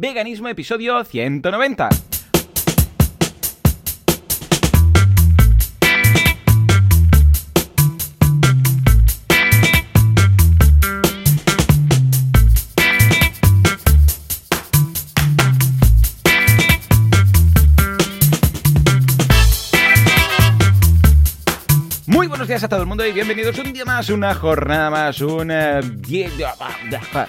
Veganismo episodio 190. Muy buenos días a todo el mundo y bienvenidos un día más, una jornada más, un... eh, die-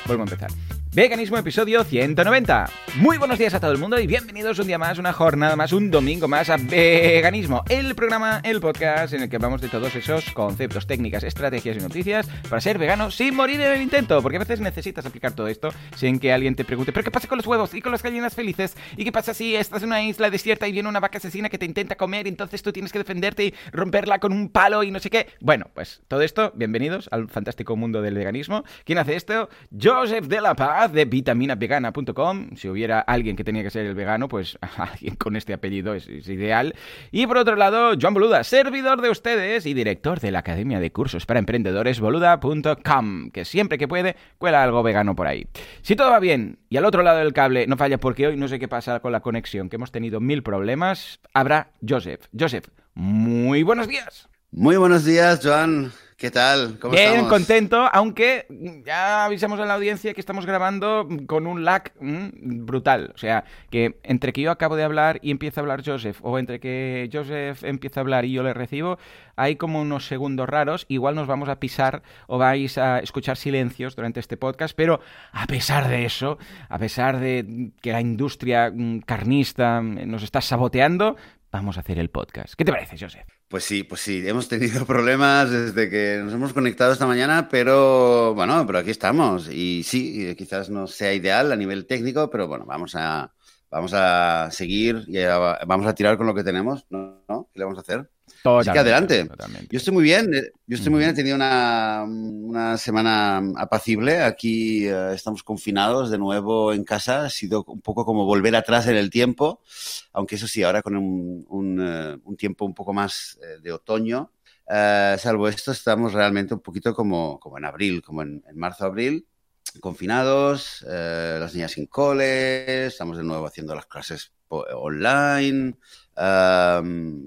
Vuelvo a empezar. Veganismo episodio 190. Muy buenos días a todo el mundo y bienvenidos un día más, una jornada más, un domingo más a Veganismo, el programa, el podcast en el que hablamos de todos esos conceptos, técnicas, estrategias y noticias para ser vegano sin morir en el intento, porque a veces necesitas aplicar todo esto sin que alguien te pregunte, ¿pero qué pasa con los huevos y con las gallinas felices? ¿Y qué pasa si estás en una isla desierta y viene una vaca asesina que te intenta comer y entonces tú tienes que defenderte y romperla con un palo y no sé qué? Bueno, pues todo esto, bienvenidos al fantástico mundo del veganismo. ¿Quién hace esto? Joseph de la Paz de vitaminavegana.com. Si hubiera alguien que tenía que ser el vegano, pues alguien con este apellido es, es ideal. Y por otro lado, Joan Boluda, servidor de ustedes y director de la Academia de Cursos para Emprendedores boluda.com, que siempre que puede cuela algo vegano por ahí. Si todo va bien y al otro lado del cable no falla porque hoy no sé qué pasa con la conexión, que hemos tenido mil problemas, habrá Joseph. Joseph, muy buenos días. Muy buenos días, Joan. ¿Qué tal? ¿Cómo Bien, estamos? contento, aunque ya avisamos a la audiencia que estamos grabando con un lag mm, brutal. O sea, que entre que yo acabo de hablar y empieza a hablar Joseph, o entre que Joseph empieza a hablar y yo le recibo, hay como unos segundos raros. Igual nos vamos a pisar o vais a escuchar silencios durante este podcast, pero a pesar de eso, a pesar de que la industria mm, carnista mm, nos está saboteando, vamos a hacer el podcast. ¿Qué te parece, Joseph? Pues sí, pues sí, hemos tenido problemas desde que nos hemos conectado esta mañana, pero bueno, pero aquí estamos. Y sí, quizás no sea ideal a nivel técnico, pero bueno, vamos a, vamos a seguir y a- vamos a tirar con lo que tenemos, ¿no? ¿No? ¿Qué le vamos a hacer? Así que adelante. totalmente. Yo estoy muy bien, eh, yo estoy muy bien, he tenido una, una semana apacible. Aquí eh, estamos confinados de nuevo en casa. Ha sido un poco como volver atrás en el tiempo, aunque eso sí, ahora con un, un, eh, un tiempo un poco más eh, de otoño. Eh, salvo esto, estamos realmente un poquito como, como en abril, como en, en marzo-abril, confinados, eh, las niñas sin cole, estamos de nuevo haciendo las clases online,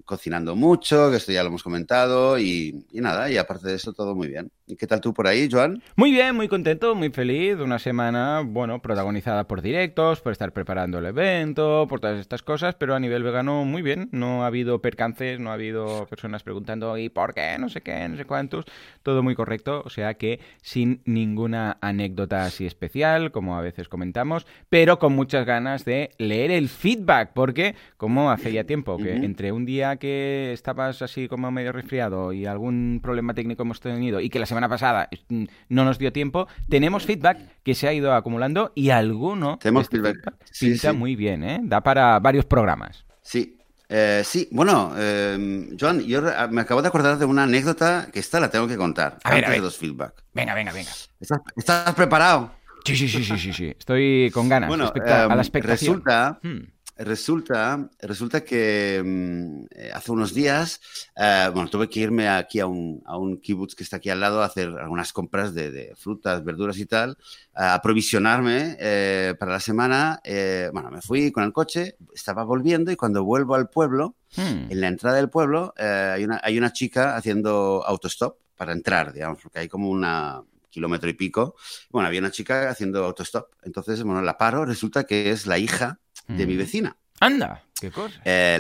cocinando mucho, que esto ya lo hemos comentado, y nada, y aparte de eso, todo muy bien. ¿Y qué tal tú por ahí, Joan? Muy bien, muy contento, muy feliz. Una semana, bueno, protagonizada por directos, por estar preparando el evento, por todas estas cosas, pero a nivel vegano muy bien. No ha habido percances, no ha habido personas preguntando ¿y por qué? No sé qué, no sé cuántos. Todo muy correcto, o sea que sin ninguna anécdota así especial, como a veces comentamos, pero con muchas ganas de leer el feedback, porque como hace ya tiempo que entre un día que estabas así como medio resfriado y algún problema técnico hemos tenido y que la semana pasada mm, no nos dio tiempo, tenemos feedback que se ha ido acumulando y alguno Tenemos este feedback. Sí, pinta sí. muy bien, ¿eh? Da para varios programas. Sí. Eh, sí, bueno, eh, Joan, yo re- me acabo de acordar de una anécdota que esta la tengo que contar A ver, a ver. de los feedback. Venga, venga, venga. ¿Estás, estás preparado? Sí, sí, sí, sí, sí, sí. Estoy con ganas. Bueno, expecta- a em, la expectación. resulta Hmm. Resulta, resulta que mm, eh, hace unos días, eh, bueno, tuve que irme aquí a un, a un kibutz que está aquí al lado a hacer algunas compras de, de frutas, verduras y tal, a aprovisionarme eh, para la semana. eh, bueno, me fui con el coche, estaba volviendo y cuando vuelvo al pueblo, Hmm. en la entrada del pueblo, eh, hay, una, hay una chica haciendo autostop para entrar, digamos, porque hay como una kilómetro y pico. Bueno, había una chica haciendo autostop. Entonces, bueno, la paro, resulta que es la hija de mi Hmm. vecina. Anda, qué cosa. Eh,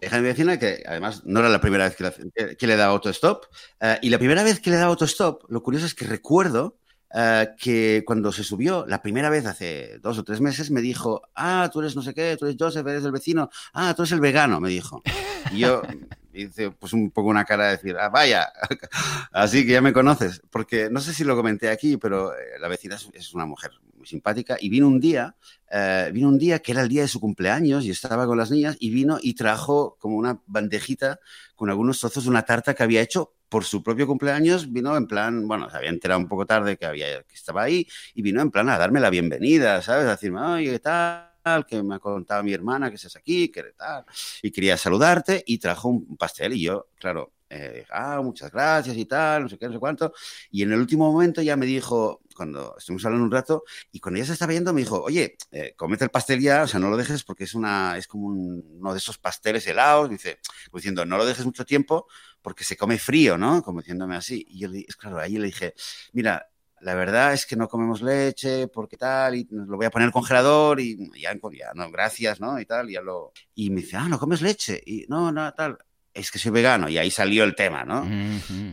la hija de mi vecina, que además no era la primera vez que, la- que- le daba autostop. eh, y la primera vez que le daba autostop, lo curioso es que recuerdo eh, que cuando se subió la primera vez hace dos o tres meses, me dijo, ah, tú eres no sé qué, tú eres Joseph, eres el vecino, ah, tú eres el vegano, me dijo. Y yo hice pues un poco una cara de decir, ah, vaya, así que ya me conoces, porque no sé si lo comenté aquí, pero eh, la vecina es, es una mujer simpática y vino un día, eh, vino un día que era el día de su cumpleaños y estaba con las niñas y vino y trajo como una bandejita con algunos trozos de una tarta que había hecho por su propio cumpleaños, vino en plan, bueno, se había enterado un poco tarde que, había, que estaba ahí y vino en plan a darme la bienvenida, ¿sabes? A decirme, oye, ¿qué tal? Que me ha contado mi hermana que estás aquí, que tal. Y quería saludarte y trajo un pastel y yo, claro, Eh, ah, muchas gracias y tal, no sé qué, no sé cuánto. Y en el último momento ya me dijo, cuando estuvimos hablando un rato, y cuando ella se estaba yendo me dijo, oye, eh, comete el pastel ya, o sea, no lo dejes porque es, una, es como uno de esos pasteles helados, dice, diciendo, no lo dejes mucho tiempo porque se come frío, ¿no? Como diciéndome así. Y yo, es claro, ahí le dije, mira, la verdad es que no comemos leche porque tal, y lo voy a poner en el congelador y ya, ya, no, gracias, ¿no? Y tal, y ya lo... Y me dice, ah, no comes leche. Y no, no, tal es que soy vegano y ahí salió el tema, ¿no?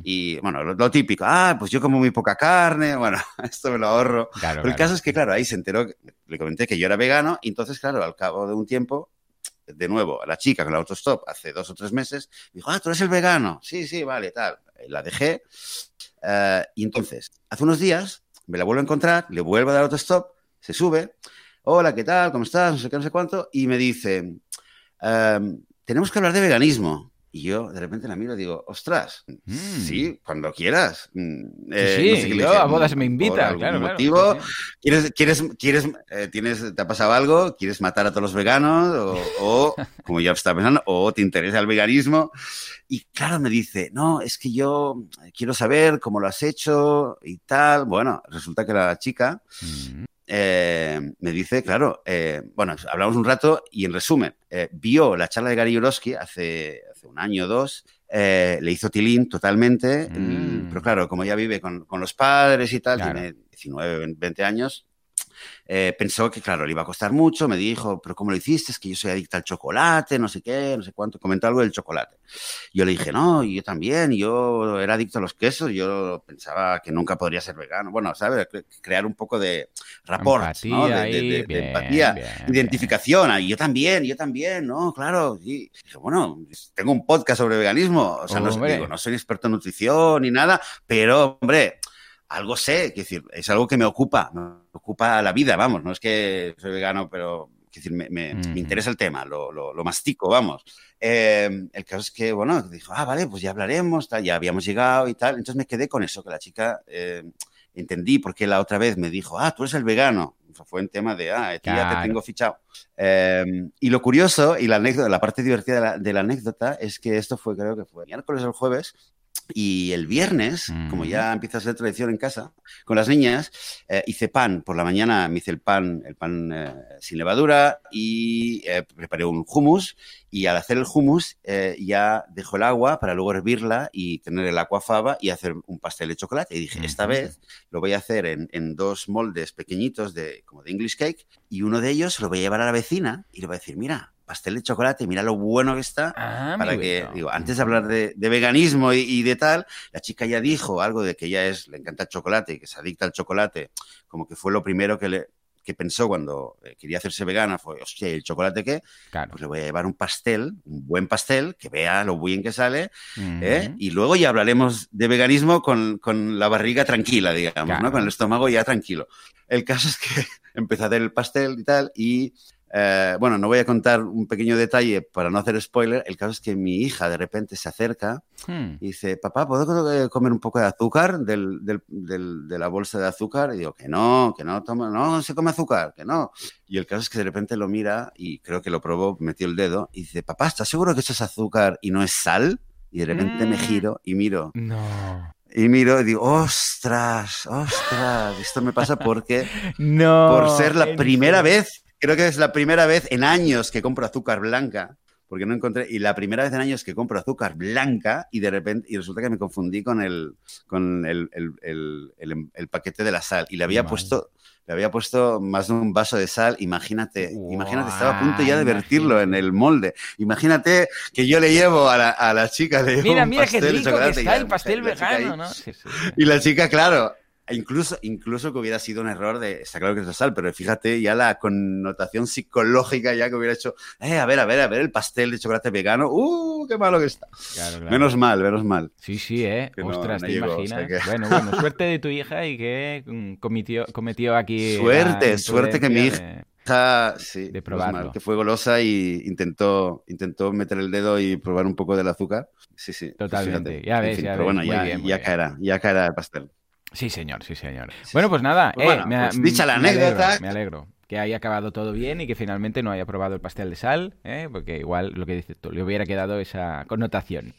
Y bueno, lo, típico, ah, pues yo como muy poca carne, bueno, esto me lo ahorro. Pero el caso es que, claro, ahí se enteró, le comenté que yo era vegano y entonces, claro, al cabo de un tiempo, de nuevo, la chica con el autostop hace dos o tres meses, dijo, ah, tú eres el vegano, sí, sí, vale, tal. La dejé eh, y entonces, hace unos días, me la vuelvo a encontrar, le vuelvo a dar autostop, se sube, hola, ¿qué tal? ¿Cómo estás? No sé qué, no sé cuánto, y me dice, em, tenemos que hablar de veganismo. Y yo de repente la miro y digo, ostras, mm. sí, cuando quieras. Mm, eh, sí, yo a bodas me invita, claro. motivo, ¿Quieres, quieres, quieres, eh, tienes, te ha pasado algo? ¿Quieres matar a todos los veganos? O, como ya estaba pensando, o te interesa el veganismo. Y claro, me dice, no, es que yo quiero saber cómo lo has hecho y tal. Bueno, resulta que la chica mm. Eh, me dice, claro, eh, bueno, hablamos un rato y en resumen, eh, vio la charla de Gary Yourofsky hace, hace un año o dos, le hizo tilín totalmente, mm. pero claro, como ya vive con, con los padres y tal, tiene 19, 20 años, eh, pensó que, claro, le iba a costar mucho, me dijo, pero ¿cómo lo hiciste? Es que yo soy adicta al chocolate, no sé qué, no sé cuánto, comentó algo del chocolate. Yo le dije, no, yo también, yo era adicto a los quesos, yo pensaba que nunca podría ser vegano. Bueno, ¿sabes? Crear un poco de rapport, ¿no? De, empatía, identificación. Y yo también, yo también, ¿no? Claro. Y dije, bueno, tengo un podcast sobre veganismo, o sea, no, digo, no soy experto en nutrición ni nada, pero, hombre, algo sé, es decir, es algo que me ocupa, me ocupa la vida, vamos, no es que soy vegano, pero decir, me, interesa el tema, lo, lo, mastico, vamos. Eh, el caso es que, bueno, dijo, ah, vale, pues ya hablaremos, tal, ya habíamos llegado y tal. Entonces me quedé con eso, que la chica, eh, entendí porque la otra vez me dijo, ah, tú eres el vegano. fue un tema de, ah, ya te tengo fichado. Eh, y lo curioso y la anécdota, la parte divertida de la, de la, anécdota es que esto fue, creo que fue miércoles o el jueves, y el viernes, como ya empieza a ser tradición en casa, con las niñas, eh, hice pan. Por la mañana me hice el pan, el pan eh, sin levadura y eh, preparé un hummus. Y al hacer el hummus ya dejo el agua para luego hervirla y tener el agua fava y hacer un pastel de chocolate. Y dije, esta vez lo voy a hacer en, en, dos moldes pequeñitos de, como de English cake y uno de ellos lo voy a llevar a la vecina y le voy a decir, mira, pastel de chocolate, mira lo bueno que está. Ah, para que, digo, antes de hablar de, veganismo y, de tal, la chica ya dijo algo de que ella es, le encanta el chocolate y que se adicta al chocolate, como que fue lo primero que le que pensó cuando eh, quería hacerse vegana fue, hostia, ¿el chocolate qué? Pues le voy a llevar un pastel, un buen pastel, que vea lo bien que sale, ¿eh? y luego ya hablaremos de veganismo con, con la barriga tranquila, digamos, ¿no? Con el estómago ya tranquilo. El caso es que empecé a hacer el pastel y tal, y eh, bueno, no voy a contar un pequeño detalle para no hacer spoiler. El caso es que mi hija de repente se acerca hmm. y dice, papá, ¿puedo comer un poco de azúcar del, de la bolsa de azúcar? Y digo, que no, que no, toma, no, se come azúcar, que no. Y el caso es que de repente lo mira y creo que lo probó, metió el dedo y dice, papá, ¿estás seguro que eso es azúcar y no es sal? Y de repente me mm. giro y miro. No. Y miro y digo, ostras, ostras, esto me pasa porque no, por ser la primera vez creo que es la primera vez en años que compro azúcar blanca, porque no encontré, y la primera vez en años que compro azúcar blanca y de repente, y resulta que me confundí con el, con el, el, el, paquete de la sal y le había puesto... Le había puesto más de un vaso de sal, imagínate, imagínate, estaba a punto ya de vertirlo en el molde. Imagínate que yo le llevo a la, a la chica, le Mira, mira qué rico que está el pastel vegano, ¿no? Y la chica, claro, Incluso, incluso que hubiera sido un error de, está claro que es la sal, pero fíjate ya la connotación psicológica ya que hubiera hecho, eh, a ver, a ver, a ver, el pastel de chocolate vegano, uh, qué malo que está. Menos mal, menos mal. Sí, sí, eh. Ostras, te imaginas. Bueno, bueno, suerte de tu hija y que mm, cometió, cometió aquí. Suerte, suerte que mi hija sí, de probarlo. que fue golosa y intentó, intentó meter el dedo y probar un poco del azúcar. Sí, sí. Pues Totalmente. ya ves, ya Pero bueno, ya, ya caerá, ya caerá el pastel. Sí, señor, sí, señor. Bueno, pues nada, pues eh, pues dicha la anécdota. me alegro. que haya acabado todo bien y que finalmente no haya probado el pastel de sal, ¿eh? porque igual lo que dices tú, le hubiera quedado esa connotación.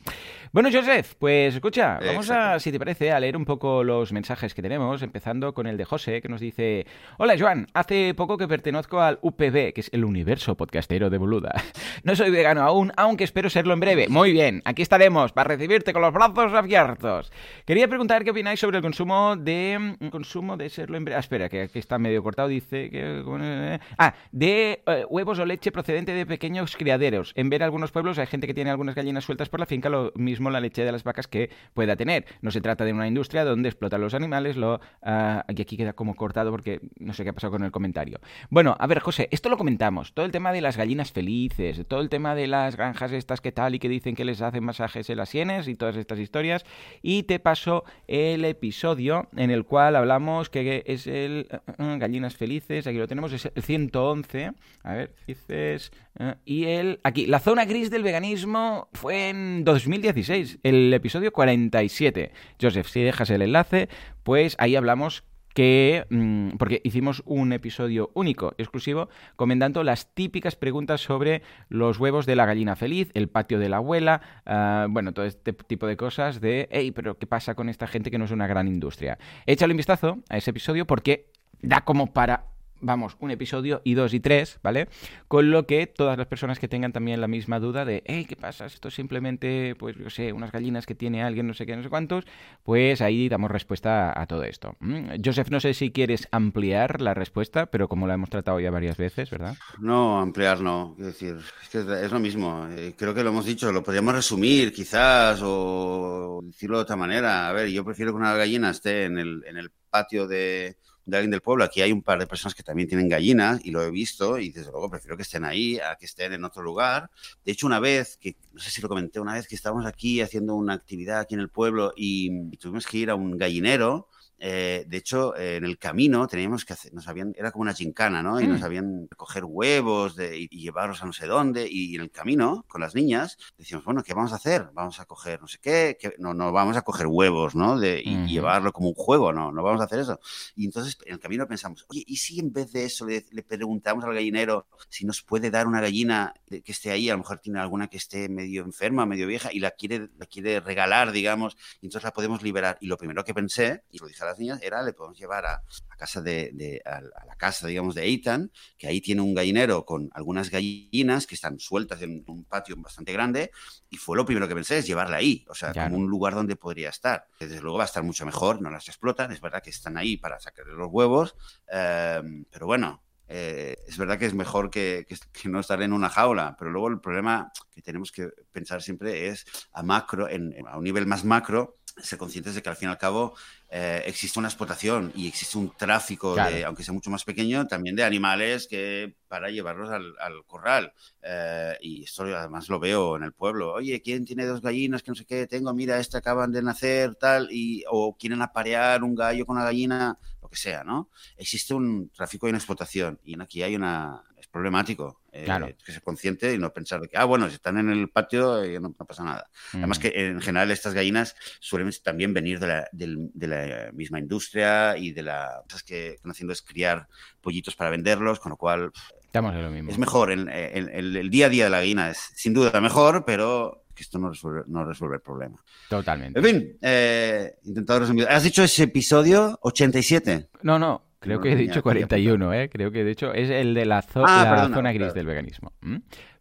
Bueno, Joseph, pues escucha, vamos a, si te parece, a leer un poco los mensajes que tenemos, empezando con el de José, que nos dice, hola Joan, hace poco que pertenezco al UPB, que es el universo podcastero de Boluda. No soy vegano aún, aunque espero serlo en breve. Muy bien, aquí estaremos para recibirte con los brazos abiertos. Quería preguntar qué opináis sobre el consumo de... consumo de serlo en breve... Ah, espera, que aquí está medio cortado, dice que... Ah, de eh, huevos o leche procedente de pequeños criaderos. En ver algunos pueblos hay gente que tiene algunas gallinas sueltas por la finca, lo mismo la leche de las vacas que pueda tener. No se trata de una industria donde explotan los animales, lo... Uh, y aquí queda como cortado porque no sé qué ha pasado con el comentario. Bueno, a ver, José, esto lo comentamos. Todo el tema de las gallinas felices, todo el tema de las granjas estas que tal y que dicen que les hacen masajes en las sienes y todas estas historias. Y te paso el episodio en el cual hablamos que es el uh, gallinas felices, aquí lo tenemos, es el 111. A ver, dices... Uh, y el... Aquí, la zona gris del veganismo fue en 2016, el episodio 47. Joseph, si dejas el enlace, pues ahí hablamos que, mm, porque hicimos un episodio único, exclusivo, comentando las típicas preguntas sobre los huevos de la gallina feliz, el patio de la abuela, uh, bueno, todo este tipo de cosas de, hey, pero ¿qué pasa con esta gente que no es una gran industria? Échale un vistazo a ese episodio porque da como para vamos, un episodio y dos y tres, ¿vale? Con lo que todas las personas que tengan también la misma duda de, hey, ¿qué pasa? Esto es simplemente, pues, yo sé, unas gallinas que tiene alguien, no sé qué, no sé cuántos, pues ahí damos respuesta a todo esto. Mm, Joseph, no sé si quieres ampliar la respuesta, pero como la hemos tratado ya varias veces, ¿verdad? No, ampliar no. Es decir, es, que es lo mismo. Eh, creo que lo hemos dicho, lo podríamos resumir quizás o decirlo de otra manera. A ver, yo prefiero que una gallina esté en el, en el patio de de alguien del pueblo. Aquí hay un par de personas que también tienen gallinas y lo he visto y desde luego prefiero que estén ahí a que estén en otro lugar. De hecho, una vez, que no sé si lo comenté, una vez que estábamos aquí haciendo una actividad aquí en el pueblo y, tuvimos que ir a un gallinero eh, de hecho, eh, en el camino teníamos que hacer, nos habían, era como una chincana, ¿no? Y nos mm. habían coger huevos de, y, llevarlos a no sé dónde. Y, en el camino, con las niñas, decíamos, bueno, ¿qué vamos a hacer? Vamos a coger no sé qué, no, no vamos a coger huevos, ¿no? De, y, llevarlo como un juego, no, no vamos a hacer eso. Y entonces en el camino pensamos, oye, ¿y si en vez de eso le, le preguntamos al gallinero si nos puede dar una gallina que esté ahí? A lo mejor tiene alguna que esté medio enferma, medio vieja y la quiere, la quiere regalar, digamos, y entonces la podemos liberar. Y lo primero que pensé, y lo dije las niñas era le podemos llevar a, a casa de, a, la casa, digamos, de Eitan, que ahí tiene un gallinero con algunas gallinas que están sueltas en un patio bastante grande, y fue lo primero que pensé, es llevarla ahí, o sea, como un lugar donde podría estar. Desde luego va a estar mucho mejor, no las explotan, es verdad que están ahí para sacarle los huevos, em, pero bueno, eh, es verdad que es mejor que, que, no estar en una jaula, pero luego el problema que tenemos que pensar siempre es a macro, en, a un nivel más macro, ser conscientes de que al fin y al cabo eh, existe una explotación y existe un tráfico, de, aunque sea mucho más pequeño, también de animales que para llevarlos al, al corral. Eh, y esto además lo veo en el pueblo. Oye, ¿quién tiene dos gallinas que no sé qué tengo? Mira, esta acaban de nacer, tal, y, o quieren aparear un gallo con una gallina, lo que sea, ¿no? Existe un tráfico y una explotación y aquí hay una, problemático. Eh, que ser consciente y no pensar que, ah, bueno, si están en el patio eh, no, pasa nada. Además que en general estas gallinas suelen también venir de la, de, la misma industria y de la cosas que están haciendo es criar pollitos para venderlos, con lo cual Estamos en lo mismo. es mejor. El, el, día a día de la gallina es sin duda mejor, pero que esto no resuelve, no resuelve el problema. Totalmente. En fin, eh, intentado resumir. ¿Has dicho ese episodio 87? No, no, Creo que he dicho 41, ¿eh? Creo que de hecho es el de la, ah, zona gris del veganismo.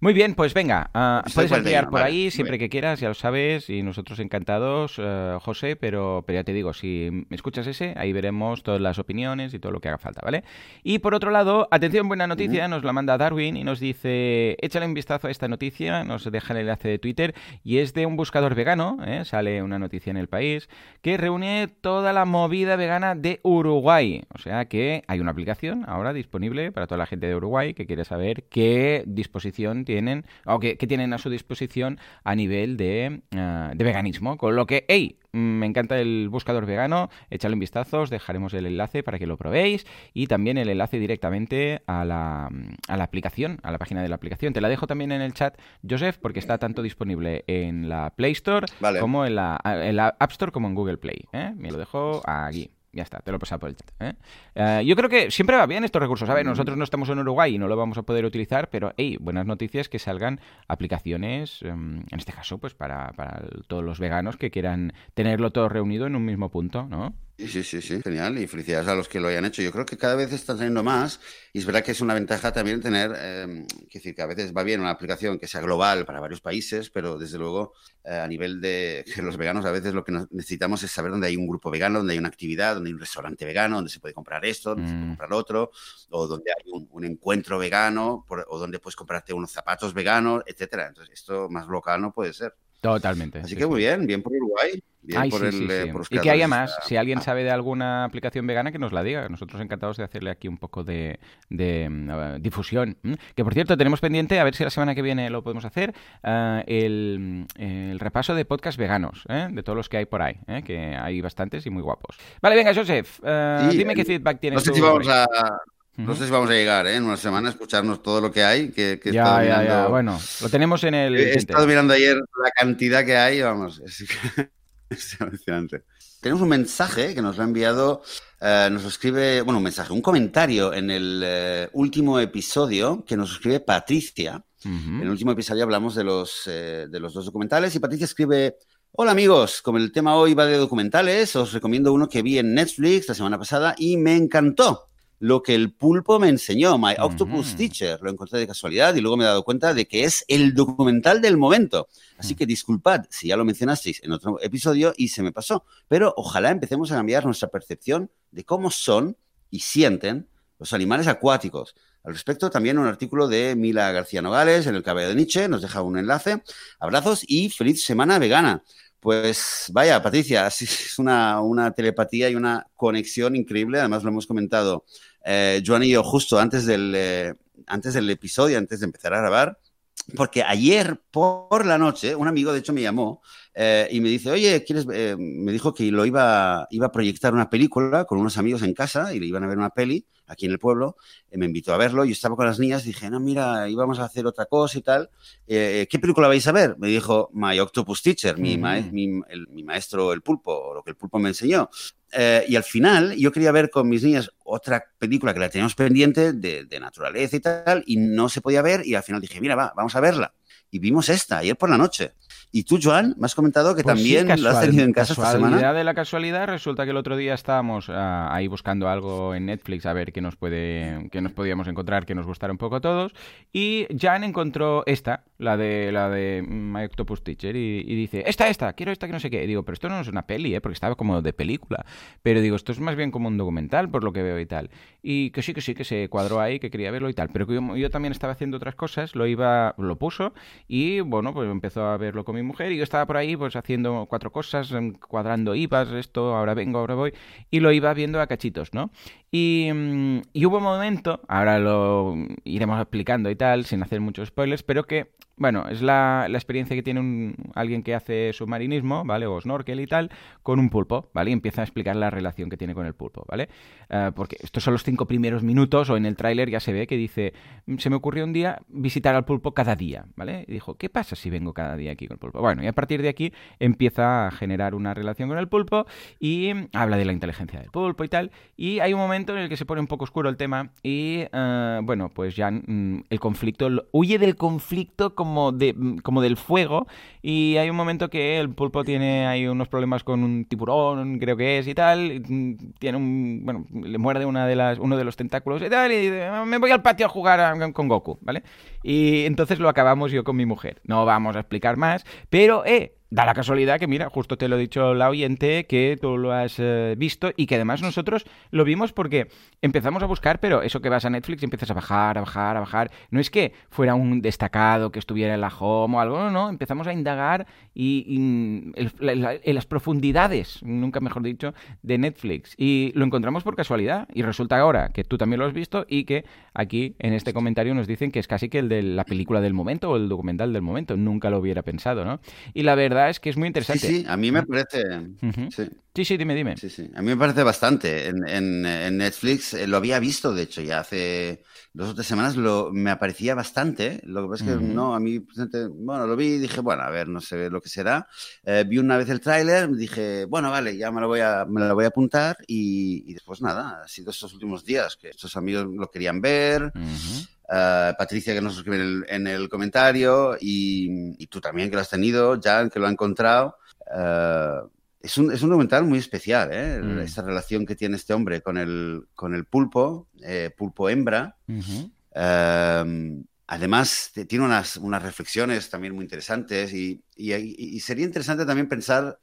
Muy bien, pues venga, uh, puedes enviar por ahí siempre que quieras, ya lo sabes, y nosotros encantados, uh, José, pero, pero ya te digo, si escuchas ese, ahí veremos todas las opiniones y todo lo que haga falta, ¿vale? Y por otro lado, atención, buena noticia, nos la manda Darwin y nos dice, échale un vistazo a esta noticia, nos deja el enlace de Twitter, y es de un buscador vegano, ¿eh? sale una noticia en el país, que reúne toda la movida vegana de Uruguay. O sea que hay una aplicación ahora disponible para toda la gente de Uruguay que quiere saber qué disposición tiene tienen o que, tienen a su disposición a nivel de, uh, de veganismo. Con lo que, hey, me encanta el buscador vegano, échale un vistazo, os dejaremos el enlace para que lo probéis y también el enlace directamente a la, a la aplicación, a la página de la aplicación. Te la dejo también en el chat, Joseph, porque está tanto disponible en la Play Store como en la, en la, App Store como en Google Play. ¿eh? Me lo dejo aquí. Ya está, te lo he pasado por el chat. ¿eh? Eh, yo creo que siempre va bien estos recursos. A ver, nosotros no estamos en Uruguay y no lo vamos a poder utilizar, pero hey, buenas noticias que salgan aplicaciones, em, en este caso, pues para, para todos los veganos que quieran tenerlo todo reunido en un mismo punto, ¿no? Sí, sí, sí, sí, genial. Y felicidades a los que lo hayan hecho. Yo creo que cada vez están saliendo más y es verdad que es una ventaja también tener, eh, decir, que a veces va bien una aplicación que sea global para varios países, pero desde luego eh, a nivel de que los veganos a veces lo que necesitamos es saber dónde hay un grupo vegano, dónde hay una actividad, dónde hay un restaurante vegano, dónde se puede comprar esto, dónde se puede mm. comprar otro, o donde hay un, encuentro vegano, o donde puedes comprarte unos zapatos veganos, etcétera. Entonces esto más local no puede ser. Totalmente. Así que muy bien, bien por Uruguay. Bien por el, eh, y que haya más. Si alguien sabe de alguna aplicación vegana, que nos la diga. Nosotros encantados de hacerle aquí un poco de, mm, difusión. Que por cierto, tenemos pendiente, a ver si la semana que viene lo podemos hacer, eh, el, repaso de podcast veganos, ¿eh? de todos los que hay por ahí, que hay bastantes y muy guapos. Vale, venga, Joseph, dime qué feedback tienes. No sé si vamos a no sé si vamos a llegar ¿eh? en una semana a escucharnos todo lo que hay. Que, ya, ya, ya. Bueno, lo tenemos en el. He estado mirando ayer la cantidad que hay, vamos. Es, emocionante. Tenemos un mensaje que nos ha enviado, eh, nos escribe, bueno, un mensaje, un comentario en el eh, último episodio que nos escribe Patricia. En el último episodio hablamos de los, de los dos documentales y Patricia escribe. Hola amigos, como el tema hoy va de documentales, os recomiendo uno que vi en Netflix la semana pasada y me encantó lo que el pulpo me enseñó, My Octopus Teacher. Lo encontré de casualidad y luego me he dado cuenta de que es el documental del momento. Así mm. que disculpad si ya lo mencionasteis en otro episodio y se me pasó. Pero ojalá empecemos a cambiar nuestra percepción de cómo son y sienten los animales acuáticos. Al respecto, también un artículo de Mila García Nogales en el Cabello de Nietzsche. Nos deja un enlace. Abrazos y feliz semana vegana. Pues vaya, Patricia, es una, telepatía y una conexión increíble. Además, lo hemos comentado eh, Joan y yo justo antes del, eh, antes del episodio, antes de empezar a grabar, porque ayer por la noche, un amigo de hecho me llamó eh, y me dice, oye, ¿quieres? Eh, me dijo que lo iba, iba a proyectar una película con unos amigos en casa y le iban a ver una peli aquí en el pueblo, eh, me invitó a verlo, yo estaba con las niñas, dije, no, mira, íbamos a hacer otra cosa y tal, eh, ¿qué película vais a ver? Me dijo, My Octopus Teacher, mi, mi, maestro el pulpo, lo que el pulpo me enseñó. Eh, y al final yo quería ver con mis niñas otra película que la teníamos pendiente de, de naturaleza y tal, y no se podía ver, y al final dije, mira, va, vamos a verla. Y vimos esta ayer por la noche. Y tú, Joan, me has comentado que pues también lo has tenido en casa esta semana. de la casualidad, resulta que el otro día estábamos ah, ahí buscando algo en Netflix a ver qué nos puede, qué nos podíamos encontrar que nos gustara un poco a todos. Y Jan encontró esta, la de la de My Octopus Teacher, y, dice, esta, esta, quiero esta que no sé qué. Y digo, pero esto no es una peli, ¿eh? porque estaba como de película. Pero digo, esto es más bien como un documental, por lo que veo y tal. Y que sí, que sí, que se cuadró ahí, que quería verlo y tal. Pero que yo, yo también estaba haciendo otras cosas, lo iba, lo puso, y bueno, pues empezó a verlo con mi mujer y yo estaba por ahí pues haciendo cuatro cosas, cuadrando IVAs, esto, ahora vengo, ahora voy, y lo iba viendo a cachitos, ¿no? Y, mm, y hubo un momento, ahora lo iremos explicando y tal, sin hacer muchos spoilers, pero que bueno, es la, la experiencia que tiene un, alguien que hace submarinismo, ¿vale? O snorkel y tal, con un pulpo, ¿vale? Y empieza a explicar la relación que tiene con el pulpo, ¿vale? Eh, porque estos son los cinco primeros minutos, o en el tráiler ya se ve que dice, mm, se me ocurrió un día visitar al pulpo cada día, ¿vale? Y dijo, ¿qué pasa si vengo cada día aquí con el pulpo? Bueno, y a partir de aquí empieza a generar una relación con el pulpo y habla de la inteligencia del pulpo y tal. Y hay un momento en el que se pone un poco oscuro el tema y, eh, bueno, pues ya mm, el conflicto, huye del conflicto como, de, como del fuego y hay un momento que el pulpo tiene ahí unos problemas con un tiburón, creo que es y tal, tiene un, bueno, le muerde una de las, uno de los tentáculos y tal y dice, me voy al patio a jugar con Goku, ¿vale? Y entonces lo acabamos yo con mi mujer. No vamos a explicar más, pero, eh, da la casualidad que, mira, justo te lo he dicho la oyente, que tú lo has eh, visto y que además nosotros lo vimos porque empezamos a buscar, pero eso que vas a Netflix y empiezas a bajar, a bajar, a bajar. No es que fuera un destacado que estuviera en la home o algo, no, no, empezamos a indagar y, en las profundidades, nunca mejor dicho, de Netflix. Y lo encontramos por casualidad y resulta ahora que tú también lo has visto y que aquí en este comentario nos dicen que es casi que el de la película del momento o el documental del momento. Nunca lo hubiera pensado, ¿no? Y la verdad verdad es que es muy interesante. Sí, sí, a mí me parece... sí. sí. dime, dime. Sí, sí, a mí me parece bastante. En, en, Netflix eh, lo había visto, de hecho, ya hace dos o tres semanas lo, me aparecía bastante. Lo que pasa es que no, a mí, bueno, lo vi y dije, bueno, a ver, no sé lo que será. Eh, vi una vez el tráiler, dije, bueno, vale, ya me lo voy a, me lo voy a apuntar y, después nada, ha sido estos últimos días que estos amigos lo querían ver. Eh, Patricia que nos escribe en el, comentario y, tú también que lo has tenido, Jan que lo ha encontrado. Uh, es un, es un, documental muy especial, ¿eh? Mm. Esta relación que tiene este hombre con el, con el pulpo, eh, pulpo hembra. Em, además, tiene unas, unas reflexiones también muy interesantes y, y, sería interesante también pensar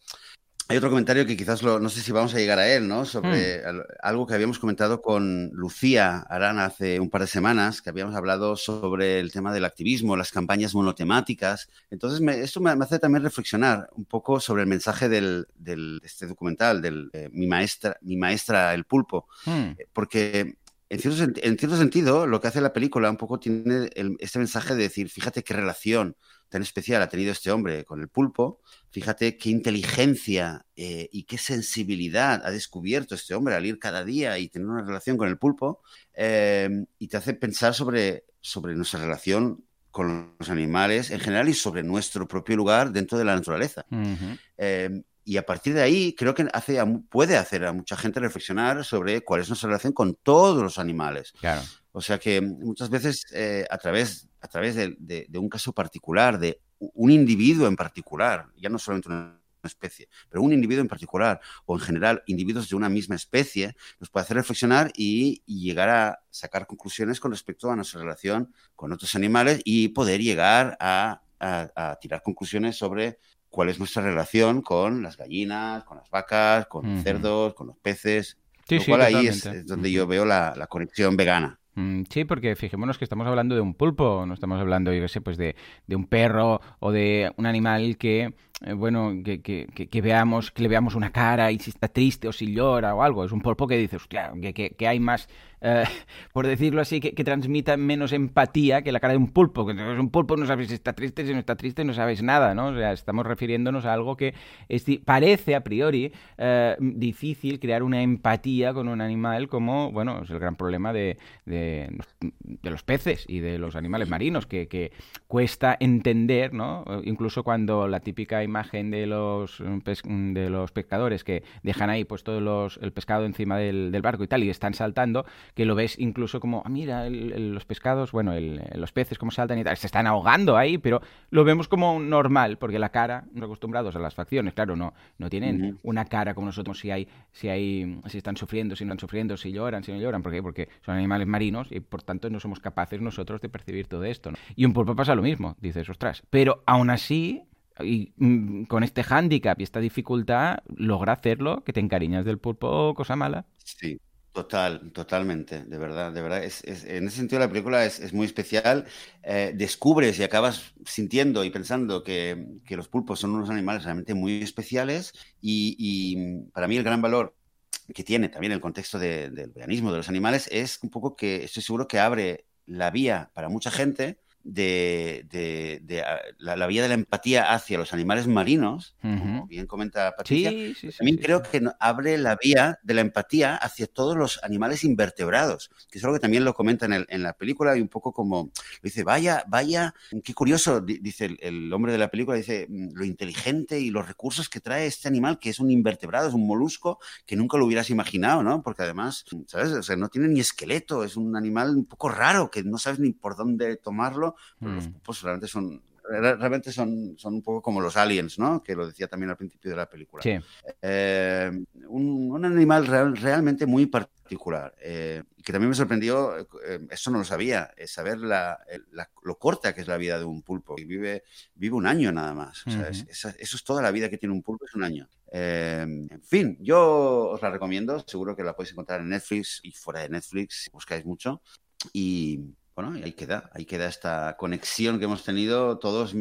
hay otro comentario que quizás no sé si vamos a llegar a él, ¿no? Sobre hmm. algo que habíamos comentado con Lucía Arana hace un par de semanas, que habíamos hablado sobre el tema del activismo, las campañas monotemáticas. Entonces, esto me, hace también reflexionar un poco sobre el mensaje del, de este documental, del mi, maestra, mi maestra el pulpo, hmm. eh, porque en cierto, en cierto, sentido, lo que hace la película un poco tiene este mensaje de decir, fíjate qué relación tan especial ha tenido este hombre con el pulpo, fíjate qué inteligencia eh, y qué sensibilidad ha descubierto este hombre al ir cada día y tener una relación con el pulpo, em, y te hace pensar sobre, sobre nuestra relación con los animales en general y sobre nuestro propio lugar dentro de la naturaleza. Y a partir de ahí creo que hace puede hacer a mucha gente reflexionar sobre cuál es nuestra relación con todos los animales. Claro. O sea que muchas veces eh, a través, a través de, un caso particular, de un individuo en particular, ya no solamente una especie, pero un individuo en particular, o en general individuos de una misma especie, nos puede hacer reflexionar y, llegar a sacar conclusiones con respecto a nuestra relación con otros animales y poder llegar a, tirar conclusiones sobre cuál es nuestra relación con las gallinas, con las vacas, con los cerdos, con los peces. Sí, lo cual ahí es, donde yo veo la conexión vegana. Mm, sí, porque fijémonos que estamos hablando de un pulpo, no estamos hablando, yo qué sé, pues de, de un perro o de un animal que, eh, bueno, que, que, veamos, que le veamos una cara y si está triste o si llora o algo. Es un pulpo que dice, hostia, que, que hay más eh, por decirlo así, que, transmita menos empatía que la cara de un pulpo. Que un pulpo no sabes si está triste, si no está triste, no sabes nada, ¿no? O sea, estamos refiriéndonos a algo que parece a priori eh, difícil crear una empatía con un animal como, bueno, es el gran problema de, de, los peces y de los animales marinos, que, cuesta entender, ¿no? Incluso cuando la típica imagen de los, de los pescadores que dejan ahí pues todo los, el pescado encima del, del barco y tal y están saltando, que lo ves incluso como, ah, mira, los pescados, bueno, los peces como saltan y tal, se están ahogando ahí, pero lo vemos como normal, porque la cara, no acostumbrados a las facciones, claro, no, no tienen una cara como nosotros si hay, si hay, si están sufriendo, si no están sufriendo, si lloran, si no lloran, ¿por qué? Porque son animales marinos y por tanto no somos capaces nosotros de percibir todo esto. Y un pulpo pasa lo mismo, dices, ostras, pero aún así y mm, con este hándicap y esta dificultad logra hacerlo, que te encariñas del pulpo, cosa mala. Sí, Total, totalmente, de verdad, de verdad. Es, en ese sentido la película es, muy especial. Eh, descubres y acabas sintiendo y pensando que, los pulpos son unos animales realmente muy especiales y, para mí el gran valor que tiene también el contexto del veganismo de los animales es un poco que estoy seguro que abre la vía para mucha gente de, de, ah, la, vía de la empatía hacia los animales marinos, como bien comenta Patricia, también creo que abre la vía de la empatía hacia todos los animales invertebrados, que es algo que también lo comenta en, el, en la película y un poco como, dice, vaya, vaya, qué curioso, dice el, hombre de la película, dice, mm, lo inteligente y los recursos que trae este animal, que es un invertebrado, es un molusco, que nunca lo hubieras imaginado, ¿no? Porque además, ¿sabes? O sea, no tiene ni esqueleto, es un animal un poco raro, que no sabes ni por dónde tomarlo los mm. pulpos realmente son realmente son, son un poco como los aliens, ¿no? Que lo decía también al principio de la película. Eh, un, animal realmente muy particular. Eh, que también me sorprendió, eh, eso no lo sabía, es saber la, lo corta que es la vida de un pulpo. Y vive, vive un año nada más. eso es toda la vida que tiene un pulpo, es un año. en fin, yo os la recomiendo. Seguro que la podéis encontrar en Netflix y fuera de Netflix, si buscáis mucho. Y bueno, y ahí queda, ahí queda esta conexión que hemos tenido todos,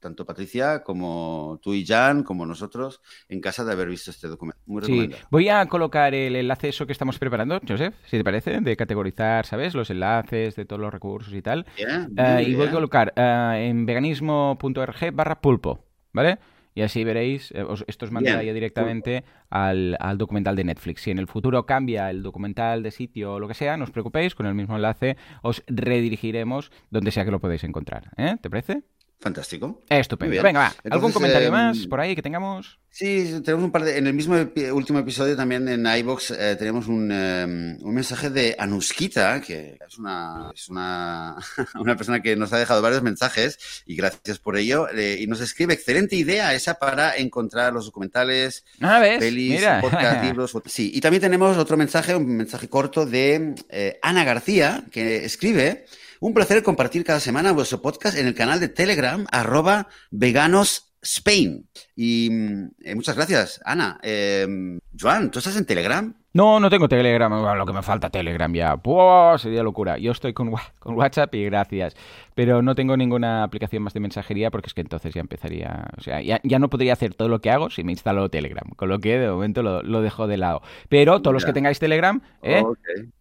tanto Patricia como tú y Jan, como nosotros, en casa de haber visto este documento. Muy sí, voy a colocar el enlace eso que estamos preparando, Joseph, si te parece, de categorizar, ¿sabes? Los enlaces de todos los recursos y tal. Eh, y voy a colocar eh, en veganismo.org barra pulpo, ¿vale? Y así veréis, eh, esto os mandará ya directamente al, al, documental de Netflix. Si en el futuro cambia el documental de sitio o lo que sea, no os preocupéis, con el mismo enlace os redirigiremos donde sea que lo podéis encontrar. ¿eh? ¿Te parece? Fantástico. Estupendo. Venga, va. ¿Algún comentario más por ahí que tengamos? Sí, tenemos un par de. En el mismo último episodio también en iBox eh, tenemos un, em, un, mensaje de Anuskita, que es una, es una, una, persona que nos ha dejado varios mensajes y gracias por ello. Eh, y nos escribe: excelente idea esa para encontrar los documentales, ah, pelis, podcast, libros. Sí, y también tenemos otro mensaje, un mensaje corto de eh, Ana García, que escribe. Un placer compartir cada semana vuestro podcast en el canal de Telegram, arroba veganos Spain. Y eh, muchas gracias, Ana. Eh, Joan, ¿tú estás en Telegram? No, no tengo Telegram. lo que me falta Telegram ya. sería locura. Yo estoy con, con, WhatsApp y gracias. Pero no tengo ninguna aplicación más de mensajería porque es que entonces ya empezaría. O sea, ya, no podría hacer todo lo que hago si me instalo Telegram. Con lo que de momento lo, dejo de lado. Pero todos los que tengáis Telegram, ¿eh?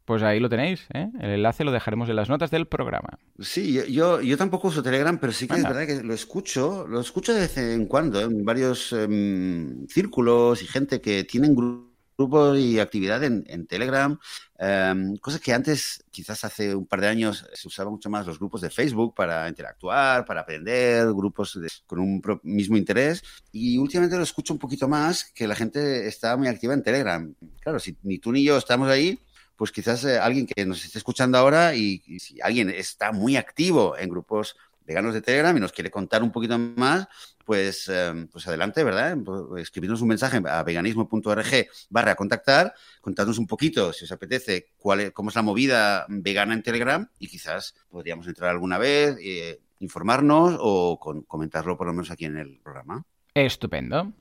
Pues ahí lo tenéis, ¿eh? El enlace lo dejaremos en las notas del programa. Sí, yo, yo, tampoco uso Telegram, pero sí que es verdad que lo escucho, lo escucho de vez en cuando, en varios em, círculos y gente que tienen grupos grupos y actividad en, Telegram, em, cosas que antes, quizás hace un par de años, se usaba mucho más los grupos de Facebook para interactuar, para aprender, grupos con un mismo interés. Y últimamente lo escucho un poquito más, que la gente está muy activa en Telegram. Claro, si ni tú ni yo estamos ahí, pues quizás eh, alguien que nos esté escuchando ahora y, y, si alguien está muy activo en grupos veganos de Telegram y nos quiere contar un poquito más, pues, em, pues adelante, ¿verdad? Pues, escribirnos un mensaje a veganismo.org barra contactar, contadnos un poquito, si os apetece, cuál es, cómo es la movida vegana en Telegram y quizás podríamos entrar alguna vez, eh, informarnos o comentarlo por lo menos aquí en el programa. Estupendo.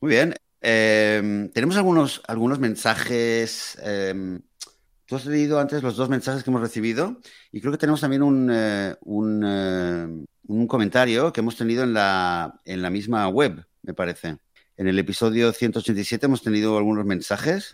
Muy bien. Em, tenemos algunos, algunos mensajes. Tú has leído antes los dos mensajes que hemos recibido y creo que tenemos también un, eh, un, un comentario que hemos tenido en la, en la misma web, me parece. En el episodio 187 hemos tenido algunos mensajes,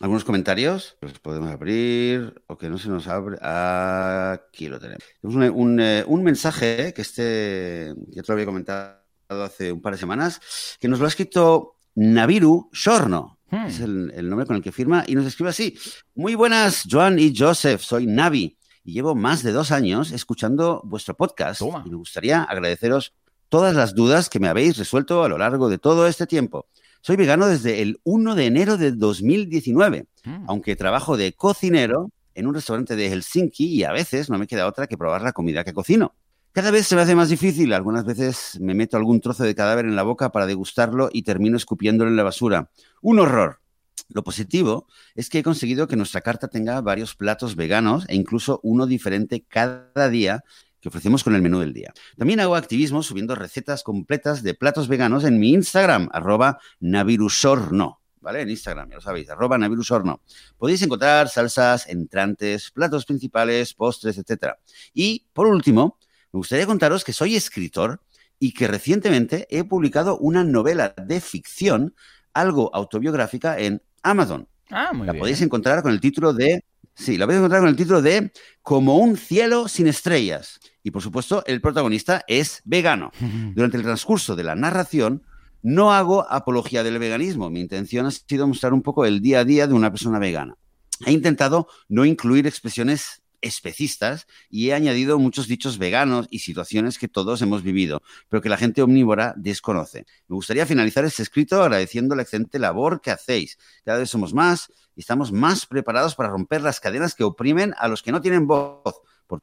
algunos comentarios. Los podemos abrir o que no se nos abre. Aquí lo tenemos. Tenemos un, eh, mensaje que este, ya te lo había comentado hace un par de semanas, que nos lo ha escrito Naviru Shorno. Hmm. Es el, el, nombre con el que firma y nos escribe así. Muy buenas, Joan y Joseph. Soy Navi y llevo más de dos años escuchando vuestro podcast y me gustaría agradeceros todas las dudas que me habéis resuelto a lo largo de todo este tiempo. Soy vegano desde el 1 de enero de 2019, mm. aunque trabajo de cocinero en un restaurante de Helsinki y a veces no me queda otra que probar la comida que cocino. Cada vez se me hace más difícil, algunas veces me meto algún trozo de cadáver en la boca para degustarlo y termino escupiéndolo en la basura. Un horror. Lo positivo es que he conseguido que nuestra carta tenga varios platos veganos e incluso uno diferente cada día que ofrecemos con el menú del día. También hago activismo subiendo recetas completas de platos veganos en mi Instagram, arroba navirusorno. ¿Vale? En Instagram, ya lo sabéis, arroba navirusorno. Podéis encontrar salsas, entrantes, platos principales, postres, etc. Y, por último, me gustaría contaros que soy escritor y que recientemente he publicado una novela de ficción algo autobiográfica en Amazon. Ah, muy la podéis encontrar con el título de. Sí, la podéis encontrar con el título de Como un cielo sin estrellas. Y por supuesto, el protagonista es vegano. Durante el transcurso de la narración, no hago apología del veganismo. Mi intención ha sido mostrar un poco el día a día de una persona vegana. He intentado no incluir expresiones especistas y he añadido muchos dichos veganos y situaciones que todos hemos vivido, pero que la gente omnívora desconoce. Me gustaría finalizar este escrito agradeciendo la excelente labor que hacéis. Cada vez somos más y estamos más preparados para romper las cadenas que oprimen a los que no tienen voz. Por,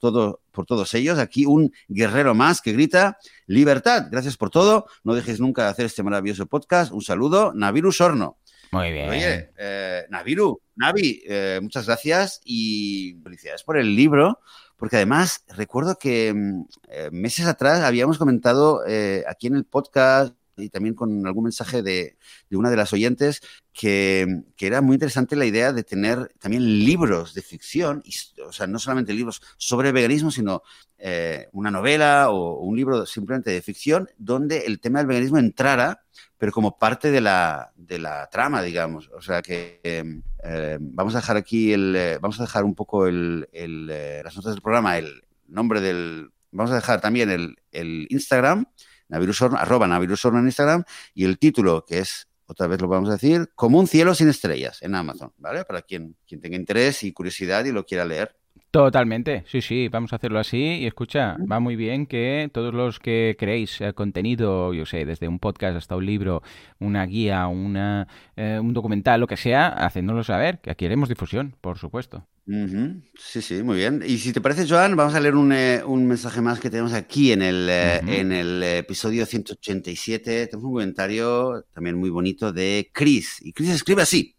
por todos ellos, aquí un guerrero más que grita libertad. Gracias por todo. No dejes nunca de hacer este maravilloso podcast. Un saludo, Naviru Sorno. Muy bien. Oye, eh, Naviru, Navi, eh, muchas gracias y felicidades por el libro, porque además recuerdo que mm, eh, meses atrás habíamos comentado aquí en el podcast y también con algún mensaje de, una de las oyentes que, era muy interesante la idea de tener también libros de ficción, o sea, no solamente libros sobre veganismo, sino una novela o un libro simplemente de ficción donde el tema del veganismo entrara pero como parte de la, de la trama, digamos. O sea que em, eh, vamos a dejar aquí el, eh, vamos a dejar un poco el, eh, las notas del programa, el nombre del, vamos a dejar también el, el Instagram Navirusorno, arroba en Instagram, y el título, que es, otra vez lo vamos a decir, Como un cielo sin estrellas, en Amazon, ¿vale? Para quien, quien tenga interés y curiosidad y lo quiera leer. Totalmente, sí, sí, vamos a hacerlo así. Y escucha, va muy bien que todos los que creéis eh, contenido, yo sé, desde un podcast hasta un libro, una guía, una, eh, un documental, lo que sea, haciéndolo saber, que aquí haremos difusión, por supuesto. Sí, sí, muy bien. Y si te parece, Joan, vamos a leer un, eh, un mensaje más que tenemos aquí en el, eh, en el episodio 187. Tenemos un comentario también muy bonito de Chris. Y Chris escribe así.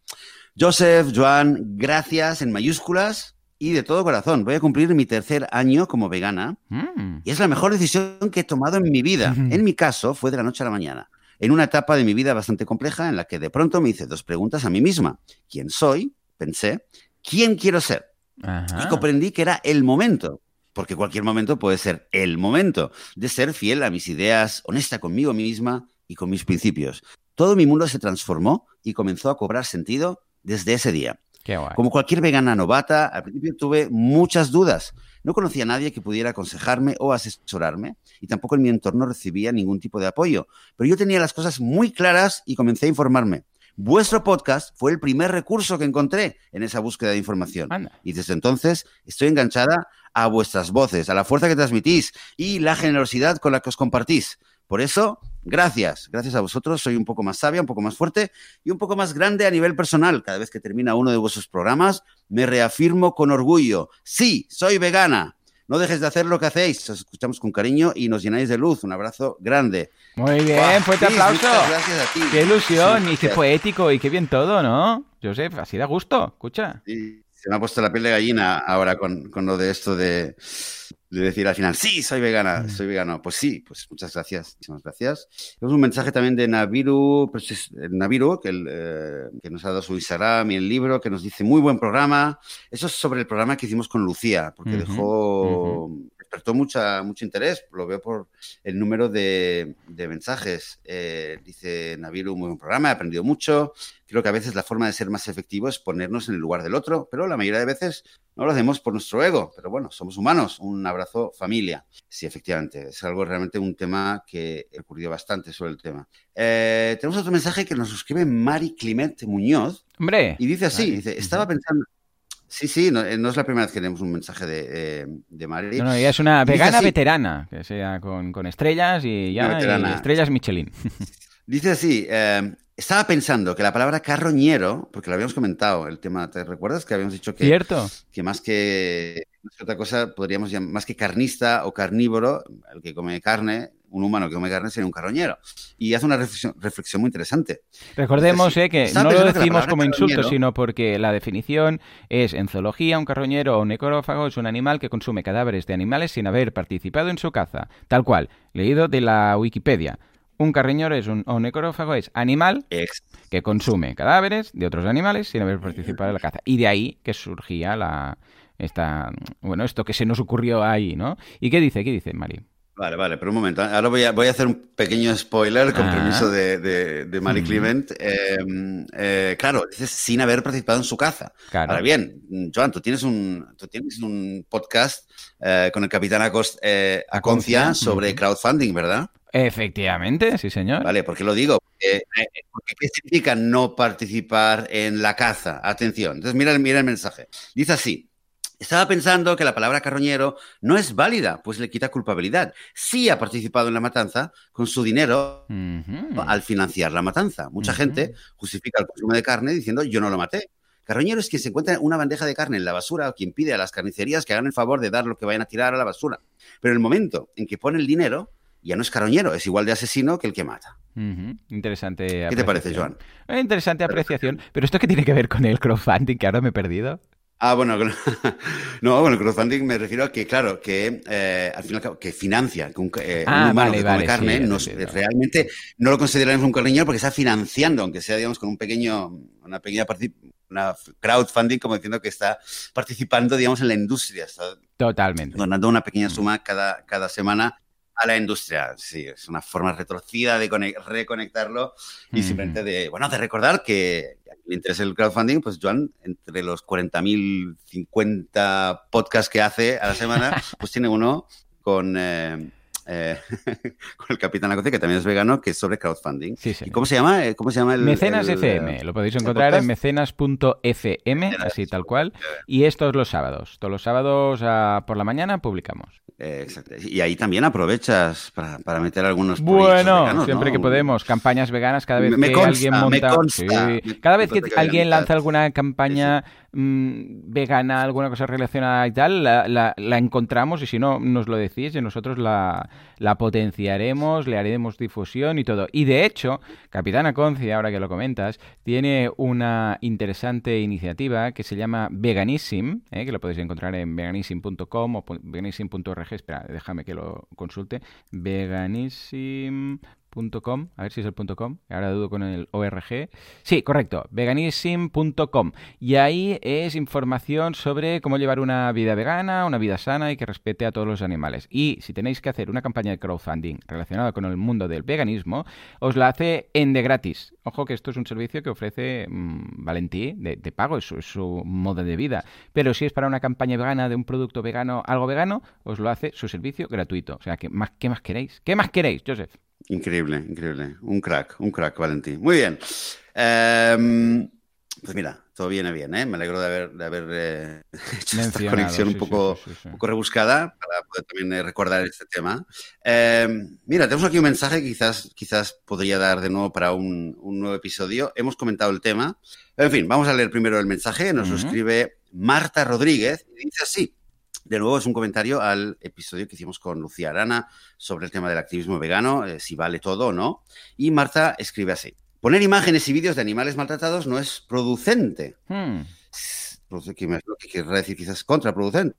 Joseph, Joan, gracias en mayúsculas y de todo corazón. Voy a cumplir mi tercer año como vegana Mm. y es la mejor decisión que he tomado en mi vida. En mi caso, fue de la noche a la mañana. En una etapa de mi vida bastante compleja en la que de pronto me hice dos preguntas a mí misma. ¿Quién soy? Pensé. ¿Quién quiero ser? Ajá. Y comprendí que era el momento, porque cualquier momento puede ser el momento de ser fiel a mis ideas, honesta conmigo misma y con mis principios. Todo mi mundo se transformó y comenzó a cobrar sentido desde ese día. Como cualquier vegana novata, al principio tuve muchas dudas. No conocía a nadie que pudiera aconsejarme o asesorarme y tampoco en mi entorno recibía ningún tipo de apoyo. Pero yo tenía las cosas muy claras y comencé a informarme. Vuestro podcast fue el primer recurso que encontré en esa búsqueda de información. Anda. Y desde entonces estoy enganchada a vuestras voces, a la fuerza que transmitís y la generosidad con la que os compartís. Por eso, gracias. Gracias a vosotros soy un poco más sabia, un poco más fuerte y un poco más grande a nivel personal. Cada vez que termina uno de vuestros programas, me reafirmo con orgullo. Sí, soy vegana. No dejes de hacer lo que hacéis. Os escuchamos con cariño y nos llenáis de luz. Un abrazo grande. Muy bien, Buah, fuerte Chris, aplauso. muchas gracias a ti. Qué ilusión, Sí, y qué poético, y qué bien todo, ¿no? Joseph, así da gusto, escucha. Sí, se me ha puesto la piel de gallina ahora con, con lo de esto de, de decir al final, sí, soy vegana, Mm. soy vegano. Pues sí, pues muchas gracias, muchísimas gracias. Tenemos un mensaje también de Naviru, pues es- eh, Naviru, que, el, eh, que nos ha dado su Instagram y el libro, que nos dice, muy buen programa. Eso es sobre el programa que hicimos con Lucía, porque dejó, despertó mucha, mucho interés, lo veo por el número de, de mensajes. Eh, dice Naviru, muy buen programa, he aprendido mucho. Creo que a veces la forma de ser más efectivo es ponernos en el lugar del otro, pero la mayoría de veces no lo hacemos por nuestro ego. Pero bueno, somos humanos. Un abrazo familia. Sí, efectivamente, es algo realmente un tema que he ocurrido bastante sobre el tema. Eh, tenemos otro mensaje que nos escribe Mari Clemente Muñoz Hombre. y dice así, dice, estaba pensando... Sí, sí, no, eh, no es la primera vez que tenemos un mensaje de, eh, de Mari. No, no, ella es una vegana así. veterana, que sea con, con estrellas y ya, y estrellas Michelin. Dice así, eh, estaba pensando que la palabra carroñero, porque lo habíamos comentado, el tema, ¿te recuerdas que habíamos dicho que, ¿Cierto? que más que más que otra cosa podríamos llamar, más que carnista o carnívoro, el que come carne, un humano que come carne sería un carroñero. Y hace una reflexión, reflexión muy interesante. Recordemos eh, que no lo decimos como insulto, carroñero- sino porque la definición es en zoología, un carroñero o un necrófago es un animal que consume cadáveres de animales sin haber participado en su caza. Tal cual, leído de la Wikipedia. Un carroñero es un, o un necrófago es animal Ex- que consume cadáveres de otros animales sin haber participado en la caza. Y de ahí que surgía la esta bueno, esto que se nos ocurrió ahí, ¿no? ¿Y qué dice? ¿Qué dice, Mari? Vale, vale, pero un momento. Ahora voy a, voy a hacer un pequeño spoiler con Ah. permiso de, de, de. Clement. Eh, eh, claro, dices sin haber participado en su caza. Claro. Ahora bien, Joan, tú tienes un, tú tienes un podcast eh, con el capitán Acost- eh, Aconcia sobre crowdfunding, ¿verdad? Efectivamente, sí, señor. Vale, ¿por qué lo digo? Porque, eh, porque ¿Qué significa no participar en la caza? Atención. Entonces, mira, mira el mensaje. Dice así. Estaba pensando que la palabra carroñero no es válida, pues le quita culpabilidad. Sí ha participado en la matanza con su dinero al financiar la matanza. Mucha gente justifica el consumo de carne diciendo yo no lo maté. Carroñero es quien se encuentra una bandeja de carne en la basura o quien pide a las carnicerías que hagan el favor de dar lo que vayan a tirar a la basura. Pero en el momento en que pone el dinero, ya no es carroñero, es igual de asesino que el que mata. Ujú. Interesante. ¿Qué te parece. Joan? Eh, Interesante apreciación. Pero esto qué tiene que ver con el crowdfunding, que ahora me he perdido. Ah, bueno, no, el crowdfunding me refiero a que, claro, que eh, al final que financia, que un, eh, un Ah, humano vale, que come vale, carne sí, realmente no lo consideramos un carroñero porque está financiando, aunque sea, digamos, con un pequeño, una pequeña una crowdfunding, como diciendo que está participando, digamos, en la industria, está Totalmente. donando una pequeña Mm. suma cada, cada semana a la industria. Sí, es una forma retorcida de conec- reconectarlo y Ujú. simplemente de, bueno, de recordar que le interesa el crowdfunding, pues Joan, entre los 40.000, 50 podcasts que hace a la semana, pues tiene uno con, eh, eh, con el Capitán Aconcia, que también es vegano, que es sobre crowdfunding. Sí, sí. ¿Y cómo se llama? Eh, ¿Cómo se llama el, Mecenas el, FM, eh, lo podéis el encontrar en mecenas.fm, así tal cual. Y estos los sábados. Todos los sábados ah, por la mañana publicamos. Eh, exacto. Y ahí también aprovechas para, para meter algunos Bueno, veganos, siempre ¿no? que podemos. Campañas veganas cada vez Me- me que consta, alguien me monta. consta, Sí. me Cada vez que que alguien lanza alguna campaña mm, vegana, alguna cosa relacionada y tal, la, encontramos y si no nos lo decís y nosotros la, potenciaremos, le haremos difusión y todo. Y de hecho, Capitana Concia, ahora que lo comentas, tiene una interesante iniciativa que se llama Veganism, ¿eh? que lo podéis encontrar en veganism.com o veganism.org. Espera, déjame que lo consulte. Veganism. A ver si es el .com, ahora dudo con el ORG. Sí, correcto, veganism.com. Y ahí es información sobre cómo llevar una vida vegana, una vida sana y que respete a todos los animales. Y si tenéis que hacer una campaña de crowdfunding relacionada con el mundo del veganismo, os la hace en de gratis. Ojo que esto es un servicio que ofrece mm, Valentí de, de pago, es su, es su modo de vida. Pero si es para una campaña vegana de un producto vegano, algo vegano, os lo hace su servicio gratuito. O sea, que más, ¿qué más queréis? ¿Qué más queréis, Joseph? Increíble, increíble. Un crack, un crack, Valentín. Muy bien. Em, pues mira, todo viene bien, ¿eh? Me alegro de haber, de haber eh, hecho esta conexión sí, un poco, sí, sí, sí. un poco rebuscada para poder también eh, recordar este tema. Em, mira, tenemos aquí un mensaje que quizás, quizás podría dar de nuevo para un, un nuevo episodio. Hemos comentado el tema. En fin, vamos a leer primero el mensaje. Nos lo Ujú. escribe Marta Rodríguez y dice así. De nuevo, es un comentario al episodio que hicimos con Lucía Arana sobre el tema del activismo vegano, eh, si vale todo o no. Y Marta escribe así. Poner imágenes y vídeos de animales maltratados no es producente. Hmm. Produce- que me- lo que querrá decir quizás contraproducente.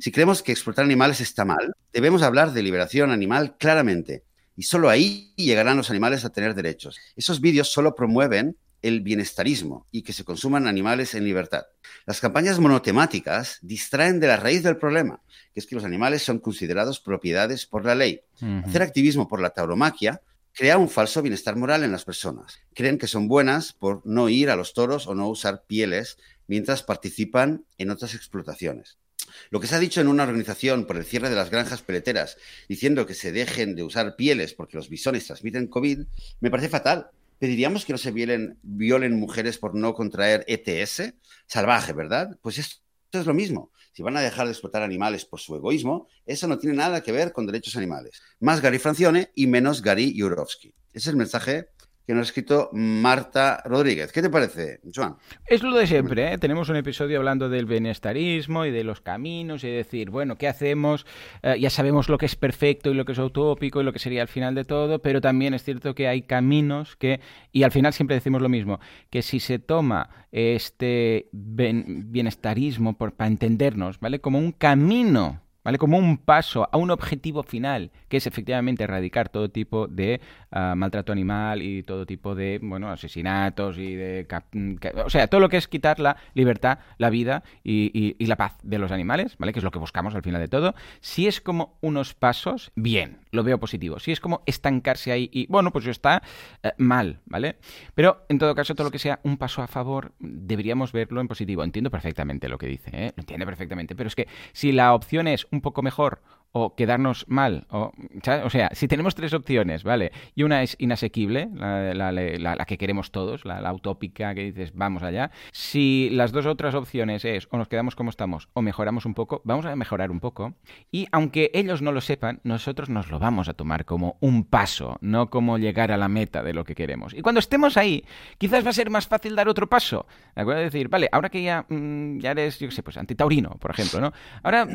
Si creemos que explotar animales está mal, debemos hablar de liberación animal claramente. Y solo ahí llegarán los animales a tener derechos. Esos vídeos solo promueven el bienestarismo y que se consuman animales en libertad. Las campañas monotemáticas distraen de la raíz del problema, que es que los animales son considerados propiedades por la ley. Hacer activismo por la tauromaquia crea un falso bienestar moral en las personas. Creen que son buenas por no ir a los toros o no usar pieles mientras participan en otras explotaciones. Lo que se ha dicho en una organización por el cierre de las granjas peleteras, diciendo que se dejen de usar pieles porque los bisones transmiten COVID, me parece fatal. ¿Pediríamos que no se violen, mujeres por no contraer ETS? Salvaje, ¿verdad? Pues esto es lo mismo. Si van a dejar de explotar animales por su egoísmo, eso no tiene nada que ver con derechos animales. Más Gary Francione y menos Gary Jurovsky. Es el mensaje que nos ha escrito Marta Rodríguez. ¿Qué te parece, Joan? Es lo de siempre, ¿eh? Tenemos un episodio hablando del bienestarismo y de los caminos y decir, bueno, ¿qué hacemos? Eh, ya sabemos lo que es perfecto y lo que es utópico y lo que sería el final de todo, pero también es cierto que hay caminos que, y al final siempre decimos lo mismo, que si se toma este bienestarismo por, para entendernos, ¿vale? Como un camino ¿vale? Como un paso a un objetivo final, que es efectivamente erradicar todo tipo de uh, maltrato animal y todo tipo de, bueno, asesinatos y de... O sea, todo lo que es quitar la libertad, la vida y, y, y, la paz de los animales, ¿vale? Que es lo que buscamos al final de todo. Si es como unos pasos, bien, lo veo positivo. Si es como estancarse ahí y, bueno, pues está eh, mal, ¿vale? Pero, en todo caso, todo lo que sea un paso a favor, deberíamos verlo en positivo. Entiendo perfectamente lo que dice, ¿eh? Lo entiende perfectamente. Pero es que si la opción es un poco mejor o quedarnos mal. O, o, sea, si tenemos tres opciones, ¿vale? Y una es inasequible, la, la, la, que queremos todos, la, utópica que dices, vamos allá. Si las dos otras opciones es o nos quedamos como estamos o mejoramos un poco, vamos a mejorar un poco. Y aunque ellos no lo sepan, nosotros nos lo vamos a tomar como un paso, no como llegar a la meta de lo que queremos. Y cuando estemos ahí, quizás va a ser más fácil dar otro paso. ¿De acuerdo? Decir, vale, ahora que ya, mmm, ya eres, yo qué sé, pues antitaurino, por ejemplo, ¿no? Ahora,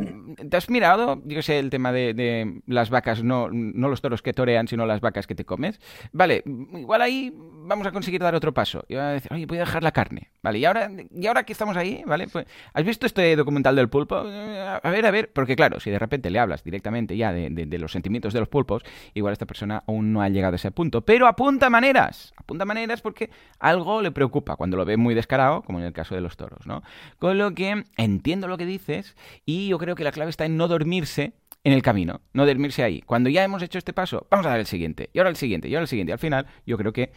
¿te has mirado, yo qué sé, el tema de, las vacas, no, no los toros que torean, sino las vacas que te comes. Vale, igual ahí vamos a conseguir dar otro paso. Y va a decir, oye, voy a dejar la carne. Vale, y ahora, y ahora que estamos ahí, ¿vale? Pues, ¿Has visto este documental del pulpo? A ver, a ver, porque claro, si de repente le hablas directamente ya de los sentimientos de los pulpos, igual esta persona aún no ha llegado a ese punto. Pero apunta maneras, apunta maneras porque algo le preocupa cuando lo ve muy descarado, como en el caso de los toros, ¿no? Con lo que entiendo lo que dices y yo creo que la clave está en no dormirse en el camino, no dormirse ahí. Cuando ya hemos hecho este paso, vamos a dar el siguiente, y ahora el siguiente, y ahora el siguiente. Al final, yo creo que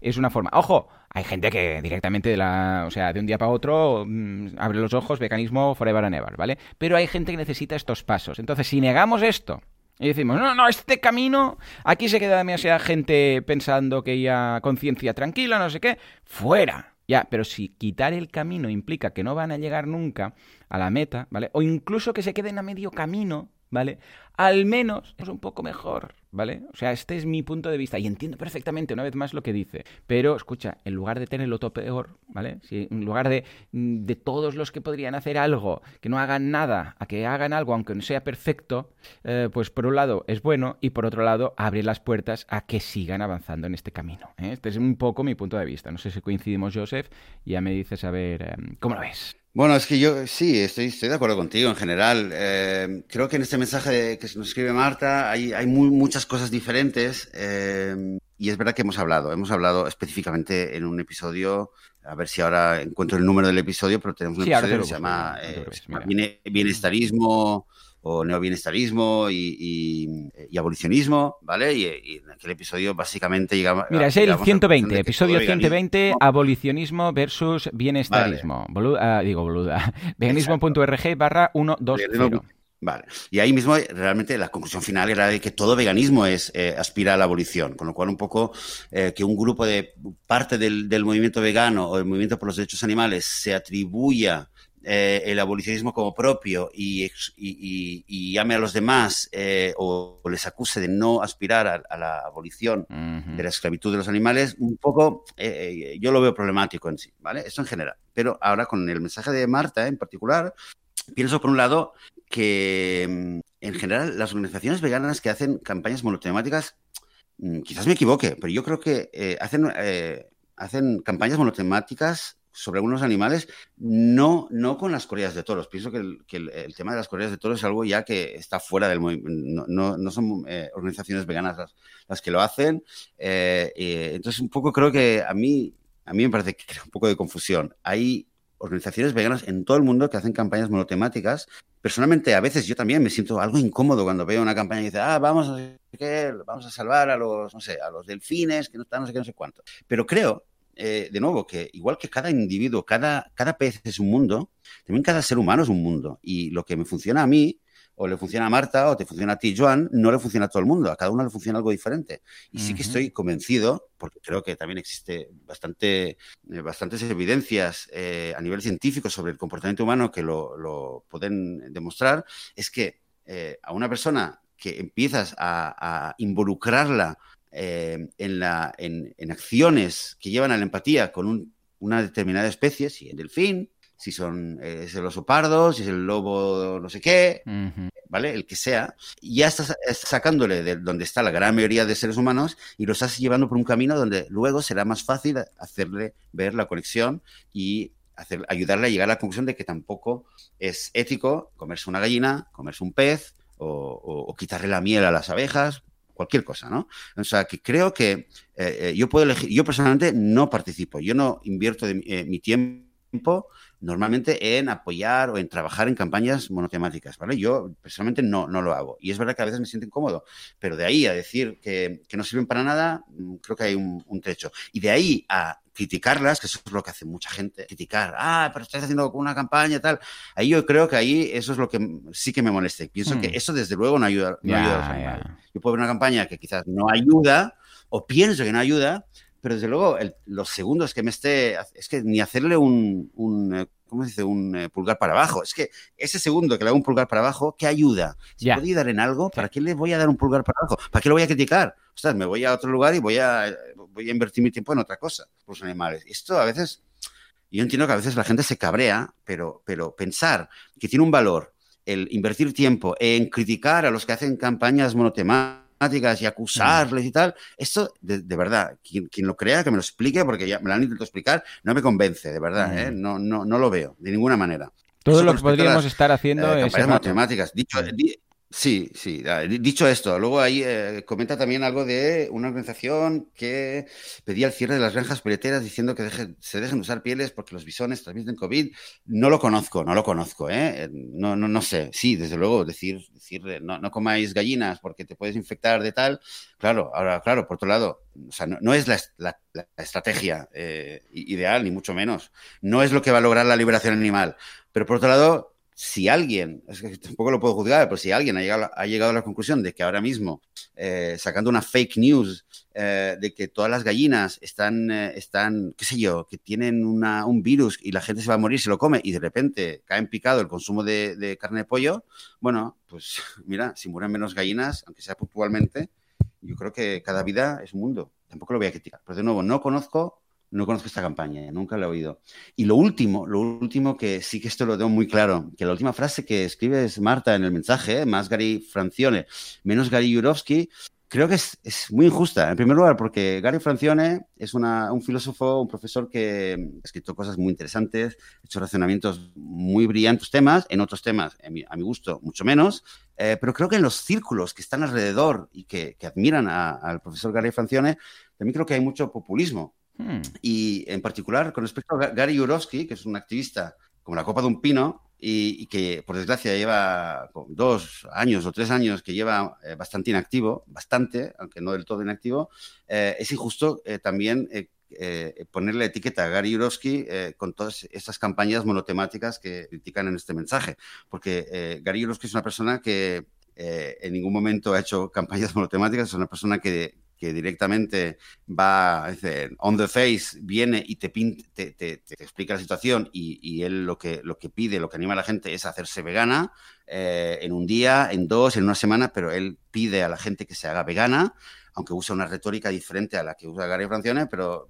es una forma. Ojo, hay gente que directamente de la, o sea, de un día para otro mmm, abre los ojos, mecanismo forever and ever, ¿vale? Pero hay gente que necesita estos pasos. Entonces, si negamos esto, Y decimos, no, no, este camino, aquí se queda demasiada gente pensando que ya conciencia tranquila, no sé qué, fuera. Ya, pero si quitar el camino implica que no van a llegar nunca a la meta, ¿vale? O incluso que se queden a medio camino, ¿vale? Al menos es un poco mejor, ¿vale? O sea, este es mi punto de vista y entiendo perfectamente una vez más lo que dice. Pero, escucha, en lugar de tenerlo todo peor, ¿vale? En lugar de, de todos los que podrían hacer algo, que no hagan nada, a que hagan algo aunque no sea perfecto, eh, pues por un lado es bueno y por otro lado abre las puertas a que sigan avanzando en este camino. ¿eh? Este es un poco mi punto de vista. No sé si coincidimos, Joseph, ya me dices a ver eh, cómo lo ves. Bueno, es que yo sí, estoy, estoy de acuerdo contigo en general. Eh, creo que en este mensaje que nos escribe Marta hay, hay muy, muchas cosas diferentes eh, y es verdad que hemos hablado, hemos hablado específicamente en un episodio, a ver si ahora encuentro el número del episodio, pero tenemos un Sí, episodio que se llama, eh, se llama bienestarismo o neobienestarismo y, y- y abolicionismo, ¿vale? Y, y en aquel episodio básicamente llegamos... Mira, es el llegamos a la conclusión 120, de que episodio todo veganismo- 120, abolicionismo versus bienestarismo. Bolu- ah, digo, boluda. Veganismo.org barra 120. Vale. Y ahí mismo realmente la conclusión final era de que todo veganismo es eh, aspira a la abolición, con lo cual un poco eh, que un grupo de parte del, del movimiento vegano o del movimiento por los derechos animales se atribuya eh, el abolicionismo como propio y, y- y- y llame a los demás eh, o, o les acuse de no aspirar a, a la abolición de la esclavitud de los animales, un poco, eh, yo lo veo problemático en sí, ¿vale? Esto en general. Pero ahora con el mensaje de Marta en particular, pienso por un lado que mm, en general las organizaciones veganas que hacen campañas monotemáticas, mm, quizás me equivoque, pero yo creo que hacen, hacen campañas monotemáticas sobre algunos animales, no, no con las corridas de toros. Pienso que, el, que el- tema de las corridas de toros es algo ya que está fuera del movimiento. No, no- son eh, organizaciones veganas las, las que lo hacen. Eh, entonces, un poco creo que a mí, a mí me parece que crea un poco de confusión. Hay organizaciones veganas en todo el mundo que hacen campañas monotemáticas. Personalmente, a veces yo también me siento algo incómodo cuando veo una campaña y dice, ah, vamos a, vamos a salvar a los, no sé, a los delfines, que no están, no sé qué, no sé cuánto. Pero creo, eh, de nuevo, que igual que cada individuo, cada, cada pez es un mundo, también cada ser humano es un mundo. Y lo que me funciona a mí, o le funciona a Marta, o te funciona a ti, Joan, no le funciona a todo el mundo. A cada uno le funciona algo diferente. Y sí que estoy convencido, porque creo que también existe bastante, eh, bastantes evidencias eh, a nivel científico sobre el comportamiento humano que lo, lo pueden demostrar, es que eh, a una persona que empiezas a, a involucrarla eh, en, la, en, en acciones que llevan a la empatía con un- una determinada especie, si el delfín, si son eh, es el oso pardo, si es el lobo no sé qué. ¿vale? El que sea, ya estás estás sacándole de donde está la gran mayoría de seres humanos y lo estás llevando por un camino donde luego será más fácil hacerle ver la conexión y hacer, ayudarle a llegar a la conclusión de que tampoco es ético comerse una gallina, comerse un pez o, o- o quitarle la miel a las abejas, cualquier cosa, ¿no? O sea, que creo que eh, eh, yo puedo elegir, yo personalmente no participo, yo no invierto de mi- eh, mi tiempo normalmente en apoyar o en trabajar en campañas monotemáticas, ¿vale? Yo personalmente no, no lo hago. Y es verdad que a veces me siento incómodo, pero de ahí a decir que, que no sirven para nada, mm, creo que hay un, un trecho. Y de ahí a criticarlas, que eso es lo que hace mucha gente, criticar, ah, pero estás haciendo una campaña y tal. Ahí yo creo que ahí eso es lo que sí que me molesta. Y pienso Hmm. que eso desde luego no ayuda, no ayuda a los animales. Yo puedo ver una campaña que quizás no ayuda o pienso que no ayuda, pero desde luego el- los segundos que me esté, es que ni hacerle un, un, eh, ¿cómo se dice? Un eh, pulgar para abajo. Es que ese segundo que le hago un pulgar para abajo, ¿qué ayuda? Si Ya. puede ayudar en algo, ¿para qué le voy a dar un pulgar para abajo? ¿Para qué lo voy a criticar? Ostras, me voy a otro lugar y voy a, voy a invertir mi tiempo en otra cosa, por los animales. Esto a veces, yo entiendo que a veces la gente se cabrea, pero, pero pensar que tiene un valor el invertir tiempo en criticar a los que hacen campañas monotemáticas y acusarles y tal, esto, de, de verdad, quien, quien lo crea, que me lo explique, porque ya me lo han intentado explicar, no me convence, de verdad, Mm. ¿eh? no, no, no lo veo, de ninguna manera. Todo Eso lo que podríamos las, estar haciendo eh, es campañas matemáticas. Dicho, di- sí, sí. di- Dicho esto, luego ahí eh, comenta también algo de una organización que pedía el cierre de las granjas peleteras diciendo que deje- se dejen de usar pieles porque los bisones transmiten COVID. No lo conozco, no lo conozco, ¿eh? Eh, No, no, no sé. Sí, desde luego, decir, decir no, no comáis gallinas porque te puedes infectar de tal. Claro, ahora, claro, por otro lado, o sea, no, es la, est- la- la estrategia eh, ideal, ni mucho menos. No es lo que va a lograr la liberación animal. Pero por otro lado, si alguien, es que tampoco lo puedo juzgar, pero si alguien ha llegado, ha llegado a la conclusión de que ahora mismo, eh, sacando una fake news eh, de que todas las gallinas están, eh, están, qué sé yo, que tienen una, un virus y la gente se va a morir, se lo come y de repente cae en picado el consumo de, de carne de pollo, bueno, pues mira, si mueren menos gallinas, aunque sea puntualmente, yo creo que cada vida es un mundo. Tampoco lo voy a criticar. Pero de nuevo, no conozco no conozco esta campaña, nunca la he oído. Y lo último, lo último que sí que esto lo tengo muy claro, que la última frase que escribe es Marta en el mensaje, ¿eh? más Gary Francione, menos Gary Jurovsky, creo que es, muy injusta. En primer lugar, porque Gary Francione es un filósofo, un profesor que ha escrito cosas muy interesantes, ha hecho razonamientos muy brillantes temas, en otros temas, a mi, gusto, mucho menos. Eh, pero creo que en los círculos que están alrededor y que, admiran al profesor Gary Francione, también creo que hay mucho populismo. Hmm. Y en particular, con respecto a Gary Jurovsky, que es un activista como la copa de un pino, y, que por desgracia lleva dos años o tres años que lleva eh, bastante inactivo, bastante, aunque no del todo inactivo, eh, es injusto eh, también ponerle etiqueta a Gary Jurovsky con todas estas campañas monotemáticas que critican en este mensaje, porque Gary Jurovsky es una persona que en ningún momento ha hecho campañas monotemáticas, es una persona que, que directamente va, dice, on the face, viene y te, te, te, explica la situación y, él lo que, pide, lo que anima a la gente es hacerse vegana eh, en un día, en dos, en una semana, pero él pide a la gente que se haga vegana, aunque usa una retórica diferente a la que usa Gary Francione, pero,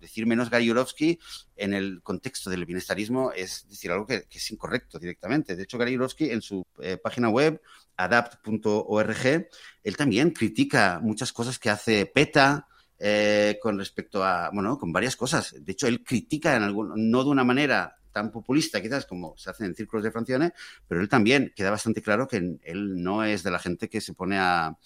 decir menos Gary Jurovsky en el contexto del bienestarismo es decir algo que, es incorrecto directamente. De hecho, Gary Jurovsky en su eh, página web adapt.org, él también critica muchas cosas que hace PETA eh, con respecto a, bueno, con varias cosas. De hecho, él critica en algún, no de una manera tan populista quizás como se hace en círculos de Francione, pero él también queda bastante claro que él no es de la gente que se pone a,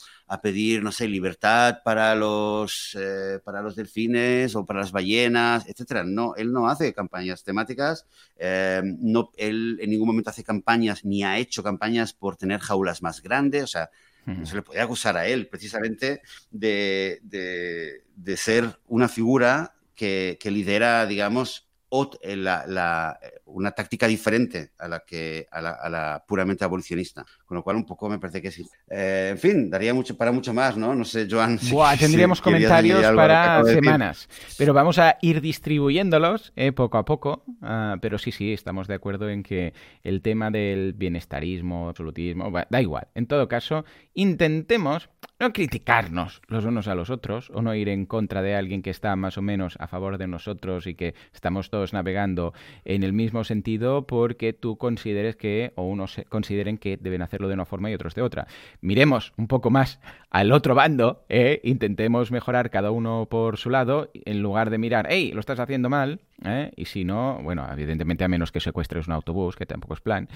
pedir, no sé, libertad para los, eh, para los delfines o para las ballenas, etcétera. No, él no hace campañas temáticas, eh, no, él en ningún momento hace campañas ni ha hecho campañas por tener jaulas más grandes, o sea, no se le puede acusar a él precisamente de, de, ser una figura que, que lidera, digamos, eh, la, eh, una táctica diferente a la que a la, puramente abolicionista. Con lo cual, un poco me parece que sí. Eh, en fin, daría mucho para mucho más, ¿no? No sé, Joan. tendríamos comentarios para semanas. Pero vamos a ir distribuyéndolos poco a poco. Ah, pero sí, sí, estamos de acuerdo en que el tema del bienestarismo, absolutismo, da igual. En todo caso, intentemos no criticarnos los unos a los otros o no ir en contra de alguien que está más o menos a favor de nosotros y que estamos todos navegando en el mismo sentido porque tú consideres que o unos consideren que deben hacerlo de una forma y otros de otra. Miremos un poco más al otro bando, e intentemos mejorar cada uno por su lado en lugar de mirar, hey, lo estás haciendo mal, ¿eh? y si no, bueno, evidentemente a menos que secuestres un autobús, que tampoco es plan,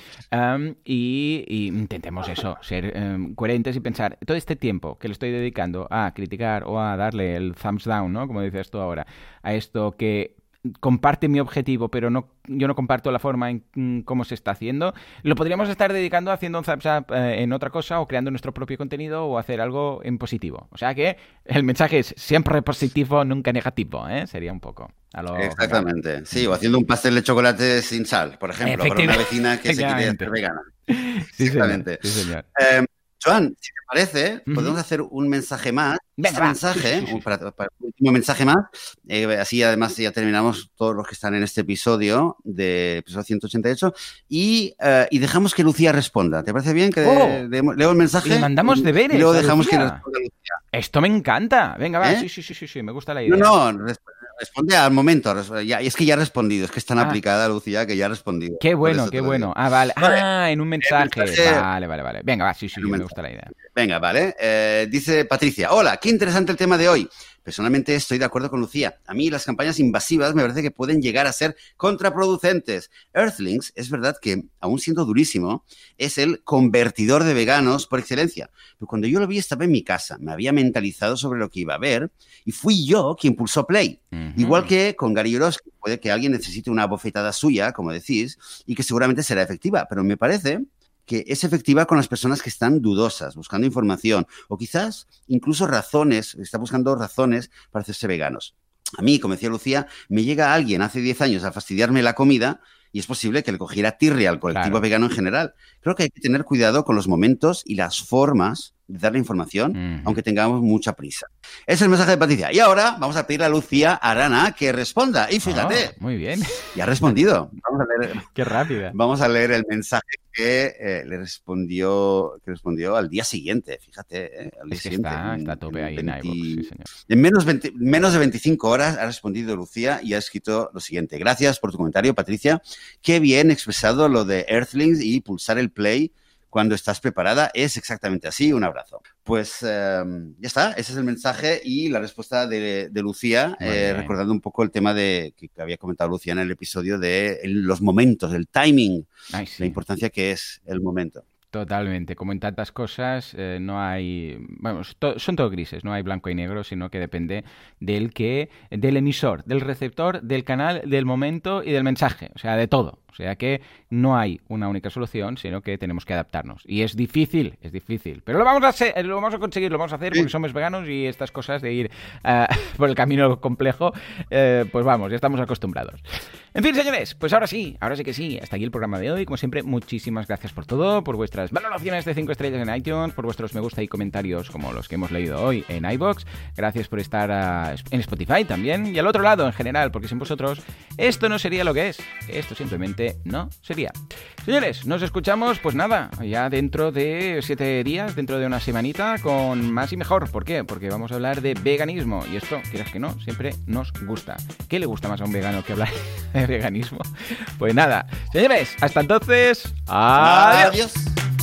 y, intentemos eso, ser em, coherentes y pensar, todo este tiempo que le estoy dedicando a criticar o a darle el thumbs down, ¿no? Como dices tú ahora, a esto que comparte mi objetivo, pero no, yo no comparto la forma en mm, cómo se está haciendo, lo podríamos estar dedicando haciendo un thumbs up eh, en otra cosa o creando nuestro propio contenido o hacer algo en positivo. O sea que el mensaje es siempre positivo, nunca negativo, ¿eh? Sería un poco. Exactamente. Sí, o haciendo un pastel de chocolate sin sal, por ejemplo, para una vecina que se quiere hacer vegana. Sí, Exactamente. Sí, señor. Em, Joan, si te parece, podemos hacer un mensaje más. un mensaje, un, último mensaje más. Eh, así además ya terminamos todos los que están en este episodio de episodio 188 y, uh, y dejamos que Lucía responda. ¿Te parece bien que oh, leo el mensaje? Le mandamos deberes. Y luego dejamos que responda Lucía. Esto me encanta. Venga, va. ¿Eh? Sí, sí, sí, sí, sí, me gusta la idea. No, no, Responde al momento. Ya, es que ya ha respondido. Es que es tan ah. aplicada, Lucía, que ya ha respondido. Qué bueno, qué bueno. Ah, vale. Ah, en un mensaje. Vale, vale, vale. Venga, va, sí, sí, me gusta la idea. Venga, vale. Eh, dice Patricia. Hola, qué interesante el tema de hoy. Personalmente estoy de acuerdo con Lucía. A mí las campañas invasivas me parece que pueden llegar a ser contraproducentes. Earthlings, es verdad que, aún siendo durísimo, es el convertidor de veganos por excelencia. Pero cuando yo lo vi estaba en mi casa, me había mentalizado sobre lo que iba a ver y fui yo quien pulsó play. Igual que con Gary puede que alguien necesite una bofetada suya, como decís, y que seguramente será efectiva, pero me parece que es efectiva con las personas que están dudosas, buscando información o quizás incluso razones, está buscando razones para hacerse veganos. A mí, como decía Lucía, me llega alguien hace 10 años a fastidiarme la comida y es posible que le cogiera tirria al colectivo vegano en general. Creo que hay que tener cuidado con los momentos y las formas de dar la información, aunque tengamos mucha prisa. Es el mensaje de Patricia. Y ahora vamos a pedirle a Lucía Arana que responda. Y fíjate. Ah, muy bien. Ya ha respondido. Vamos a leer, Qué rápida. Vamos a leer el mensaje que eh, le respondió, que respondió al día siguiente. Fíjate, eh, al día siguiente. Está, está a tope ahí en sí, señor. En menos, 20, menos de 25 horas ha respondido Lucía y ha escrito lo siguiente. Gracias por tu comentario, Patricia. Qué bien expresado lo de Earthlings y pulsar el play cuando estás preparada. Es exactamente así. Un abrazo. Pues eh, ya está. Ese es el mensaje y la respuesta de, de Lucía, eh, recordando un poco el tema de que había comentado Lucía en el episodio de los momentos, el timing, Ay, sí. la importancia que es el momento. Totalmente, como en tantas cosas, eh, no hay, vamos, to, son todo grises, no hay blanco y negro, sino que depende del que, del emisor, del receptor, del canal, del momento y del mensaje, o sea, de todo. O sea que no hay una única solución, sino que tenemos que adaptarnos. Y es difícil, es difícil. Pero lo vamos a hacer, lo vamos a conseguir, lo vamos a hacer porque somos veganos y estas cosas de ir uh, por el camino complejo, uh, pues vamos, ya estamos acostumbrados. En fin, señores, pues ahora sí, ahora sí que sí. Hasta aquí el programa de hoy. Como siempre, muchísimas gracias por todo, por vuestras valoraciones de 5 estrellas en iTunes, por vuestros me gusta y comentarios como los que hemos leído hoy en iBox. Gracias por estar uh, en Spotify también y al otro lado en general, porque sin vosotros esto no sería lo que es. Esto simplemente no sería. Señores, nos escuchamos, pues nada, ya dentro de siete días, dentro de una semanita, con más y mejor. ¿Por qué? Porque vamos a hablar de veganismo. Y esto, quieras que no, siempre nos gusta. ¿Qué le gusta más a un vegano que hablar de veganismo? Pues nada, señores, hasta entonces, adiós. adiós.